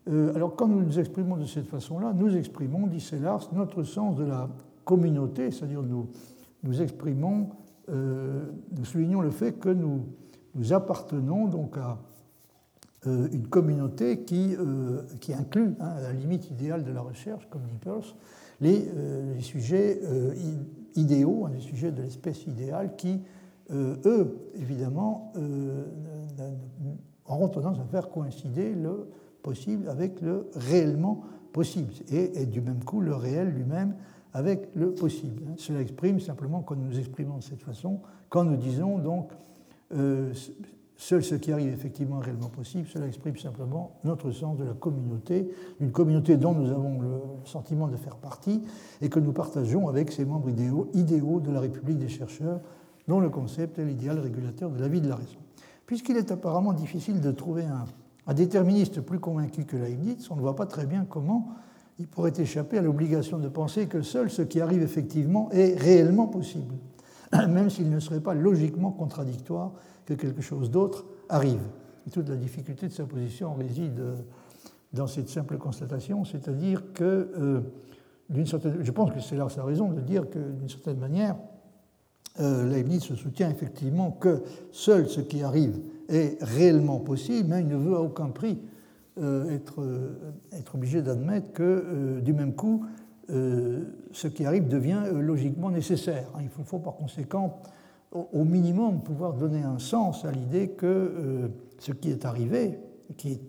Euh, alors quand nous nous exprimons de cette façon-là, nous exprimons, dit Sellars, notre sens de la communauté, c'est-à-dire nous, nous exprimons, euh, nous soulignons le fait que nous, nous appartenons donc à euh, une communauté qui, qui inclut, hein, la limite idéale de la recherche, comme dit Peirce, euh, les, sujets euh, idéaux, hein, les sujets de l'espèce idéale qui, euh, eux, évidemment, auront tendance à faire coïncider le possible avec le réellement possible, et, du même coup le réel lui-même avec le possible. Hein. Cela exprime simplement, quand nous nous exprimons de cette façon, quand nous disons donc Seul ce qui arrive effectivement réellement possible, cela exprime simplement notre sens de la communauté, une communauté dont nous avons le sentiment de faire partie et que nous partageons avec ces membres idéaux, idéaux de la République des chercheurs, dont le concept est l'idéal régulateur de la vie de la raison. Puisqu'il est apparemment difficile de trouver un, un déterministe plus convaincu que Leibniz, on ne voit pas très bien comment il pourrait échapper à l'obligation de penser que seul ce qui arrive effectivement est réellement possible, même s'il ne serait pas logiquement contradictoire que quelque chose d'autre arrive. toute la difficulté de sa position réside euh, dans cette simple constatation, c'est-à-dire que, euh, d'une certaine, je pense que c'est là sa raison de dire que, d'une certaine manière, euh, Leibniz se soutient effectivement que seul ce qui arrive est réellement possible, mais il ne veut à aucun prix être, être, obligé d'admettre que, du même coup, ce qui arrive devient logiquement nécessaire. Il faut par conséquent au minimum pouvoir donner un sens à l'idée que euh, ce qui est arrivé, qui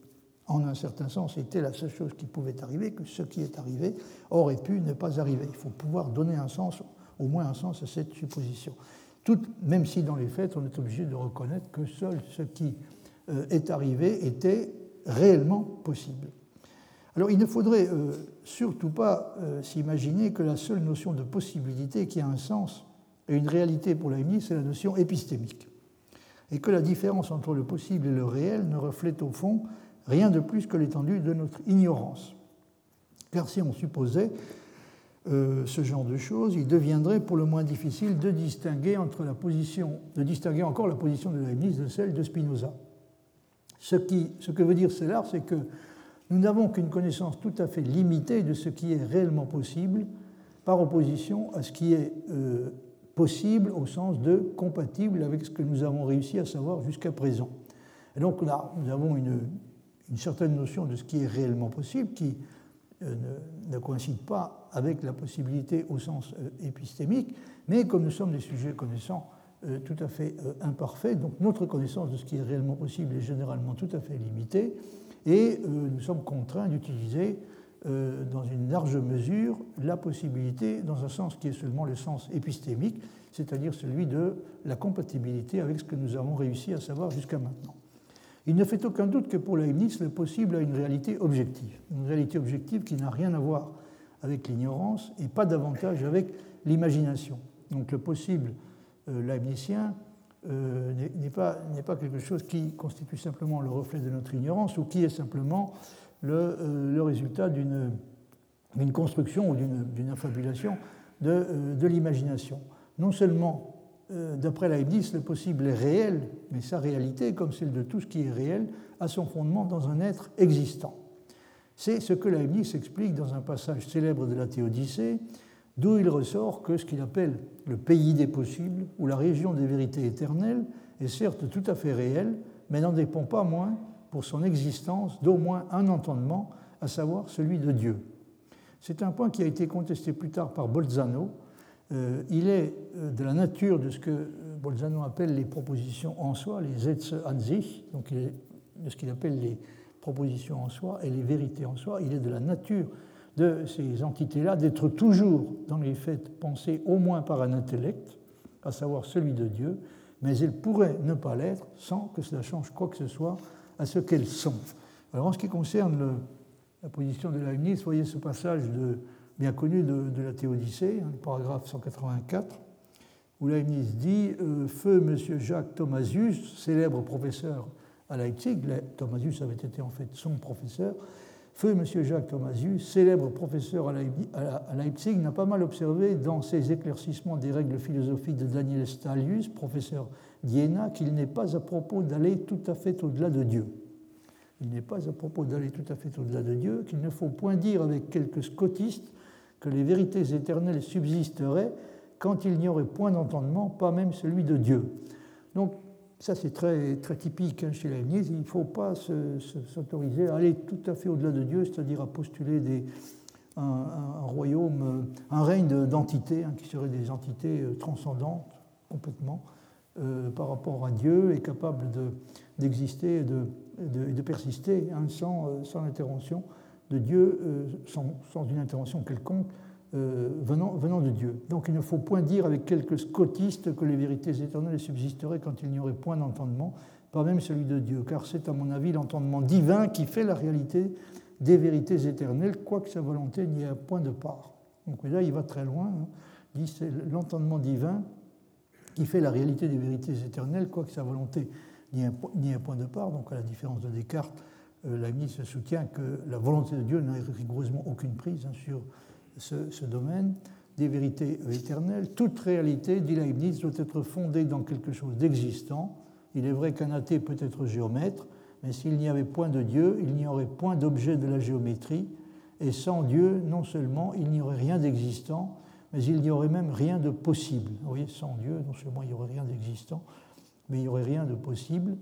en un certain sens était la seule chose qui pouvait arriver, que ce qui est arrivé aurait pu ne pas arriver. Il faut pouvoir donner un sens, au moins un sens à cette supposition. Tout, même si dans les faits, on est obligé de reconnaître que seul ce qui euh, est arrivé était réellement possible. Alors il ne faudrait euh, surtout pas s'imaginer que la seule notion de possibilité qui a un sens et une réalité pour Leibniz, c'est la notion épistémique. Et que la différence entre le possible et le réel ne reflète au fond rien de plus que l'étendue de notre ignorance. Car si on supposait euh, ce genre de choses, il deviendrait pour le moins difficile de distinguer entre la position, de distinguer encore la position de Leibniz de celle de Spinoza. Ce, qui, ce que veut dire cela, c'est que nous n'avons qu'une connaissance tout à fait limitée de ce qui est réellement possible par opposition à ce qui est euh, possible au sens de compatible avec ce que nous avons réussi à savoir jusqu'à présent. Et donc là, nous avons une, certaine notion de ce qui est réellement possible qui euh, ne, coïncide pas avec la possibilité au sens euh, épistémique, mais comme nous sommes des sujets connaissants euh, tout à fait imparfaits, donc notre connaissance de ce qui est réellement possible est généralement tout à fait limitée, et nous sommes contraints d'utiliser euh, dans une large mesure la possibilité, dans un sens qui est seulement le sens épistémique, c'est-à-dire celui de la compatibilité avec ce que nous avons réussi à savoir jusqu'à maintenant. Il ne fait aucun doute que pour Leibniz, le possible a une réalité objective, une réalité objective qui n'a rien à voir avec l'ignorance et pas davantage avec l'imagination. Donc le possible euh, leibnizien euh, n'est pas, pas, quelque chose qui constitue simplement le reflet de notre ignorance ou qui est simplement euh, le, résultat d'une construction ou d'une affabulation de, euh, de l'imagination. Non seulement, euh, d'après Leibniz, le possible est réel, mais sa réalité, comme celle de tout ce qui est réel, a son fondement dans un être existant. C'est ce que Leibniz explique dans un passage célèbre de la Théodicée, d'où il ressort que ce qu'il appelle le pays des possibles, ou la région des vérités éternelles, est certes tout à fait réel, mais n'en dépend pas moins pour son existence d'au moins un entendement, à savoir celui de Dieu. C'est un point qui a été contesté plus tard par Bolzano. Euh, il est euh, de la nature de ce que euh, Bolzano appelle les propositions en soi, les Sätze an sich, donc de ce qu'il appelle les propositions en soi et les vérités en soi. Il est de la nature de ces entités-là d'être toujours, dans les faits, pensées au moins par un intellect, à savoir celui de Dieu, mais elles pourraient ne pas l'être sans que cela change quoi que ce soit à ce qu'elles sont. Alors en ce qui concerne la position de Leibniz, voyez ce passage bien connu de, la Théodicée, hein, le paragraphe 184, où Leibniz dit euh, Feu M. Jacques Thomasius, célèbre professeur à Leipzig, Thomasius avait été en fait son professeur, Feu M. Jacques Thomasius, célèbre professeur à Leipzig, n'a pas mal observé dans ses éclaircissements des règles philosophiques de Daniel Stalius, professeur d'Iéna, qu'il n'est pas à propos d'aller tout à fait au-delà de Dieu. Il n'est pas à propos d'aller tout à fait au-delà de Dieu, qu'il ne faut point dire avec quelques scotistes que les vérités éternelles subsisteraient quand il n'y aurait point d'entendement, pas même celui de Dieu. Donc, ça c'est très, très typique hein, chez Leibniz, il ne faut pas s'autoriser à aller tout à fait au-delà de Dieu, c'est-à-dire à postuler un, royaume, un règne d'entités, hein, qui seraient des entités euh, transcendantes complètement euh, par rapport à Dieu et capable d'exister et de, persister sans, euh, l'intervention de Dieu, euh, sans, une intervention quelconque venant, de Dieu. Donc il ne faut point dire avec quelques scotistes que les vérités éternelles subsisteraient quand il n'y aurait point d'entendement, pas même celui de Dieu, car c'est à mon avis l'entendement divin qui fait la réalité des vérités éternelles, quoique sa volonté n'y ait point de part. Donc là, il va très loin, hein. dit c'est l'entendement divin qui fait la réalité des vérités éternelles, quoique sa volonté n'y ait un point de part. Donc à la différence de Descartes, euh, Leibniz soutient que la volonté de Dieu n'a rigoureusement aucune prise hein, sur ce, ce domaine des vérités éternelles. Toute réalité, dit Leibniz, doit être fondée dans quelque chose d'existant. Il est vrai qu'un athée peut être géomètre, mais s'il n'y avait point de Dieu, il n'y aurait point d'objet de la géométrie, et sans Dieu, non seulement il n'y aurait rien d'existant, mais il n'y aurait même rien de possible. Vous voyez, sans Dieu, non seulement il n'y aurait rien d'existant, mais il n'y aurait rien de possible.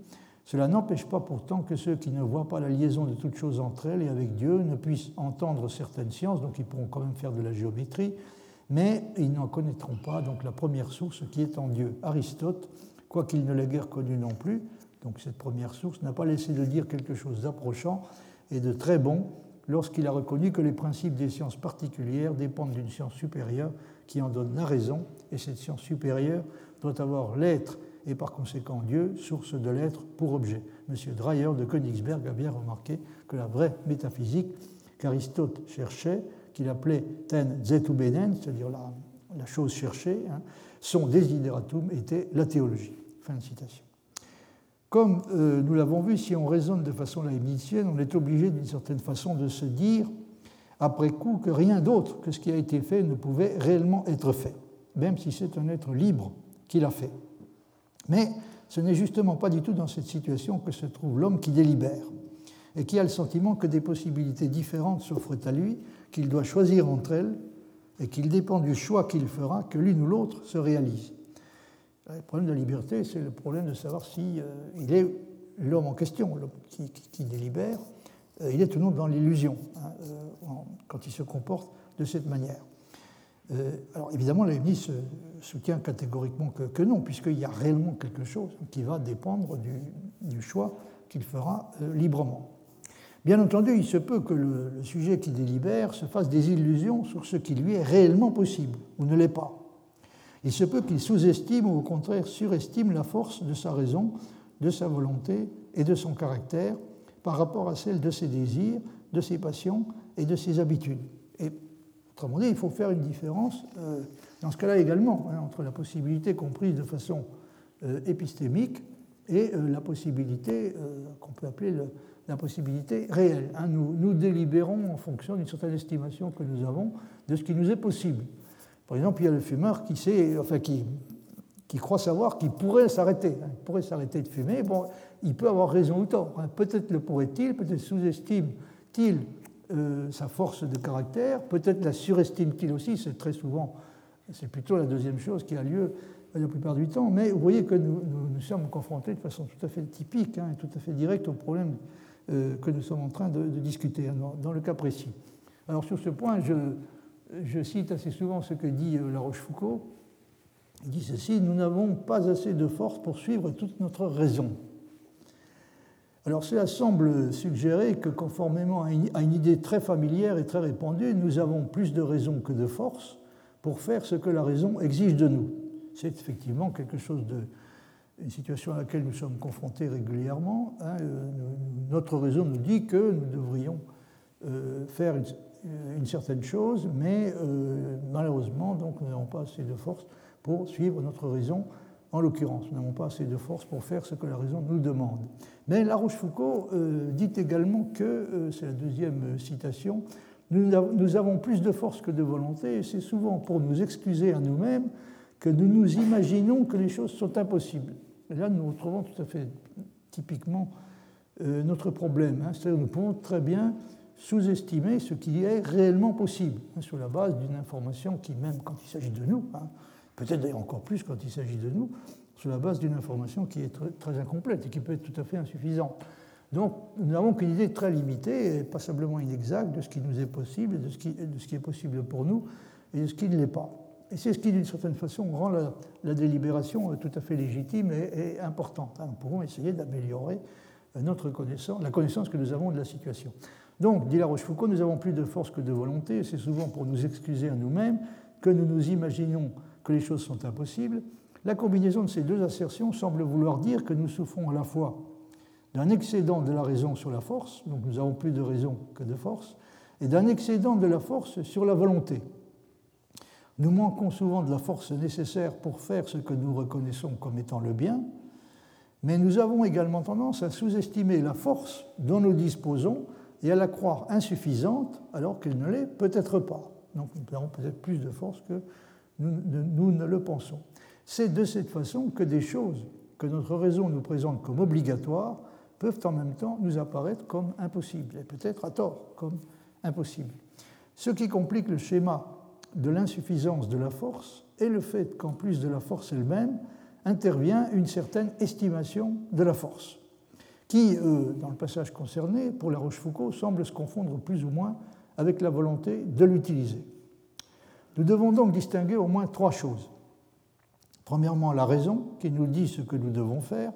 Cela n'empêche pas pourtant que ceux qui ne voient pas la liaison de toutes choses entre elles et avec Dieu ne puissent entendre certaines sciences, donc ils pourront quand même faire de la géométrie, mais ils n'en connaîtront pas donc la première source qui est en Dieu. Aristote, quoiqu'il ne l'ait guère connu non plus, donc cette première source, n'a pas laissé de dire quelque chose d'approchant et de très bon lorsqu'il a reconnu que les principes des sciences particulières dépendent d'une science supérieure qui en donne la raison, et cette science supérieure doit avoir l'être et par conséquent Dieu, source de l'être pour objet. M. Dreyer de Königsberg a bien remarqué que la vraie métaphysique qu'Aristote cherchait, qu'il appelait ten zetubenen, c'est-à-dire la, chose cherchée, hein, son desideratum était la théologie. Fin de citation. Comme euh, nous l'avons vu, si on raisonne de façon leibnizienne, on est obligé d'une certaine façon de se dire, après coup, que rien d'autre que ce qui a été fait ne pouvait réellement être fait, même si c'est un être libre qui l'a fait. Mais ce n'est justement pas du tout dans cette situation que se trouve l'homme qui délibère et qui a le sentiment que des possibilités différentes s'offrent à lui, qu'il doit choisir entre elles et qu'il dépend du choix qu'il fera que l'une ou l'autre se réalise. Le problème de la liberté, c'est le problème de savoir si euh, il est l'homme en question, l'homme qui, délibère, euh, il est ou non dans l'illusion hein, euh, quand il se comporte de cette manière. alors évidemment, Leibniz soutient catégoriquement que, non, puisqu'il y a réellement quelque chose qui va dépendre du, choix qu'il fera librement. Bien entendu, il se peut que le, sujet qui délibère se fasse des illusions sur ce qui lui est réellement possible ou ne l'est pas. Il se peut qu'il sous-estime ou au contraire surestime la force de sa raison, de sa volonté et de son caractère par rapport à celle de ses désirs, de ses passions et de ses habitudes. Et autrement dit, il faut faire une différence euh, dans ce cas-là également hein, entre la possibilité comprise de façon euh, épistémique et euh, la possibilité qu'on peut appeler la possibilité réelle. Hein. Nous, nous délibérons en fonction d'une certaine estimation que nous avons de ce qui nous est possible. Par exemple, il y a le fumeur qui, sait, enfin, qui, croit savoir qu'il pourrait s'arrêter. Hein, pourrait s'arrêter de fumer. Bon, il peut avoir raison ou tort. Hein. Peut-être le pourrait-il, peut-être sous-estime-t-il euh, sa force de caractère, peut-être la surestime-t-il aussi. C'est très souvent, c'est plutôt la deuxième chose qui a lieu la plupart du temps. Mais vous voyez que nous, nous, sommes confrontés de façon tout à fait typique hein, et tout à fait directe au problème euh, que nous sommes en train de, discuter dans, dans, le cas précis. Alors sur ce point, je, je cite assez souvent ce que dit euh, La Rochefoucauld. Il dit ceci Nous n'avons pas assez de force pour suivre toute notre raison. Alors cela semble suggérer que conformément à une, idée très familière et très répandue, nous avons plus de raison que de force pour faire ce que la raison exige de nous. C'est effectivement quelque chose de une situation à laquelle nous sommes confrontés régulièrement. Hein. Euh, notre raison nous dit que nous devrions euh, faire une, une certaine chose, mais euh, malheureusement, donc, nous n'avons pas assez de force pour suivre notre raison. En l'occurrence, nous n'avons pas assez de force pour faire ce que la raison nous demande. Mais La Rochefoucauld euh, dit également que, euh, c'est la deuxième citation, nous, nous, avons plus de force que de volonté, et c'est souvent pour nous excuser à nous-mêmes que nous nous imaginons que les choses sont impossibles. Et là, nous retrouvons tout à fait typiquement notre problème. Hein. C'est-à-dire nous pouvons très bien sous-estimer ce qui est réellement possible, hein, sur la base d'une information qui, même quand il s'agit de nous, hein, peut-être d'ailleurs encore plus quand il s'agit de nous, sur la base d'une information qui est très, incomplète et qui peut être tout à fait insuffisante. Donc nous n'avons qu'une idée très limitée et passablement inexacte de ce qui nous est possible, de ce qui, de ce qui est possible pour nous et de ce qui ne l'est pas. Et c'est ce qui, d'une certaine façon, rend la, délibération tout à fait légitime et, importante. Hein. Nous pouvons essayer d'améliorer notre connaissance, la connaissance que nous avons de la situation. Donc, dit La Rochefoucauld, nous avons plus de force que de volonté, c'est souvent pour nous excuser à nous-mêmes que nous nous imaginons que les choses sont impossibles. La combinaison de ces deux assertions semble vouloir dire que nous souffrons à la fois d'un excédent de la raison sur la force, donc nous avons plus de raison que de force, et d'un excédent de la force sur la volonté. Nous manquons souvent de la force nécessaire pour faire ce que nous reconnaissons comme étant le bien, mais nous avons également tendance à sous-estimer la force dont nous disposons et à la croire insuffisante alors qu'elle ne l'est peut-être pas. Donc nous avons peut-être plus de force que nous, ne le pensons. C'est de cette façon que des choses que notre raison nous présente comme obligatoires peuvent en même temps nous apparaître comme impossibles, et peut-être à tort comme impossibles. Ce qui complique le schéma de l'insuffisance de la force est le fait qu'en plus de la force elle-même, intervient une certaine estimation de la force, qui, dans le passage concerné, pour la Rochefoucauld, semble se confondre plus ou moins avec la volonté de l'utiliser. Nous devons donc distinguer au moins trois choses. Premièrement, la raison qui nous dit ce que nous devons faire.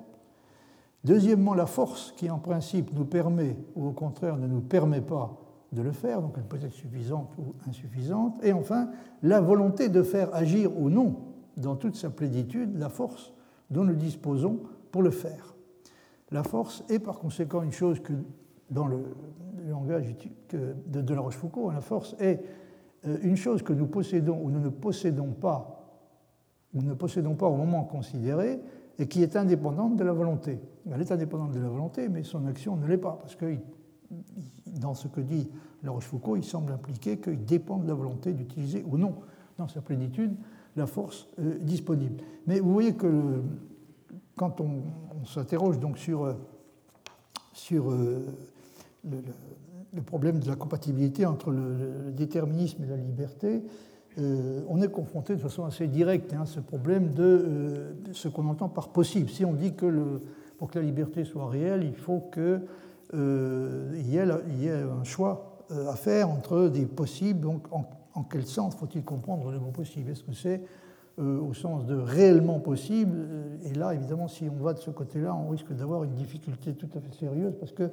Deuxièmement, la force qui en principe nous permet ou au contraire ne nous permet pas de le faire, donc elle peut être suffisante ou insuffisante. Et enfin, la volonté de faire agir ou non, dans toute sa plénitude, la force dont nous disposons pour le faire. La force est par conséquent une chose que, dans le langage de la Rochefoucauld, la force est euh, une chose que nous possédons ou nous ne possédons pas, ou ne possédons pas au moment considéré, et qui est indépendante de la volonté. Elle est indépendante de la volonté, mais son action ne l'est pas, parce que dans ce que dit La Rochefoucauld, il semble impliquer qu'il dépend de la volonté d'utiliser ou non, dans sa plénitude, la force euh, disponible. Mais vous voyez que quand on, s'interroge donc sur, euh, sur le, le problème de la compatibilité entre le, déterminisme et la liberté, euh, on est confronté de façon assez directe à hein, ce problème de, euh, ce qu'on entend par possible. Si on dit que pour que la liberté soit réelle, il faut qu'il euh, y, ait un choix à faire entre des possibles, donc en, quel sens faut-il comprendre le mot possible? Est-ce que c'est au sens de réellement possible Et là, évidemment, si on va de ce côté-là, on risque d'avoir une difficulté tout à fait sérieuse parce que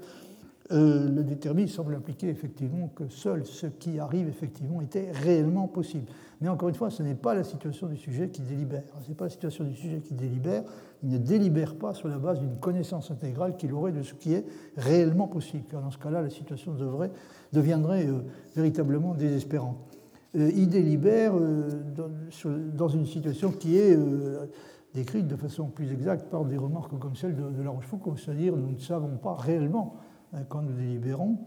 euh, le déterminisme semble impliquer effectivement que seul ce qui arrive effectivement était réellement possible. Mais encore une fois, ce n'est pas la situation du sujet qui délibère. Ce n'est pas la situation du sujet qui délibère. Il ne délibère pas sur la base d'une connaissance intégrale qu'il aurait de ce qui est réellement possible. Car dans ce cas-là, la situation devrait, deviendrait euh, véritablement désespérante. Euh, il délibère dans, une situation qui est décrite de façon plus exacte par des remarques comme celle de, La Rochefoucauld, c'est-à-dire nous ne savons pas réellement Hein, quand nous délibérons,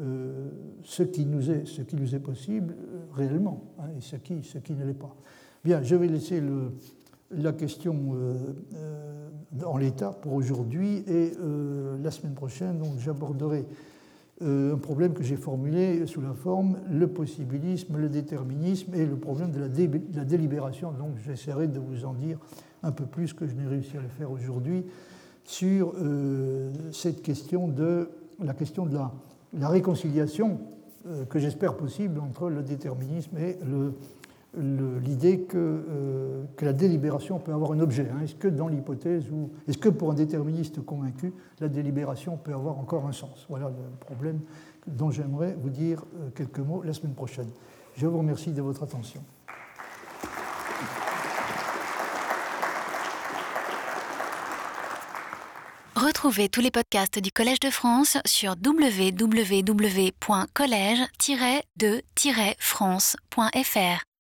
euh, ce, qui nous est, possible euh, réellement hein, et ce qui, ne l'est pas. Bien, je vais laisser la question euh, en l'état pour aujourd'hui et la semaine prochaine, donc j'aborderai un problème que j'ai formulé sous la forme le possibilisme, le déterminisme et le problème de la, délibération. Donc j'essaierai de vous en dire un peu plus que je n'ai réussi à le faire aujourd'hui sur cette question de la question de la, réconciliation euh, que j'espère possible entre le déterminisme et l'idée euh, que, la délibération peut avoir un objet. Hein. Est-ce que dans l'hypothèse, ou est-ce que pour un déterministe convaincu, la délibération peut avoir encore un sens? Voilà le problème dont j'aimerais vous dire euh, quelques mots la semaine prochaine. Je vous remercie de votre attention. Retrouvez tous les podcasts du Collège de France sur www.collège-de-france.fr.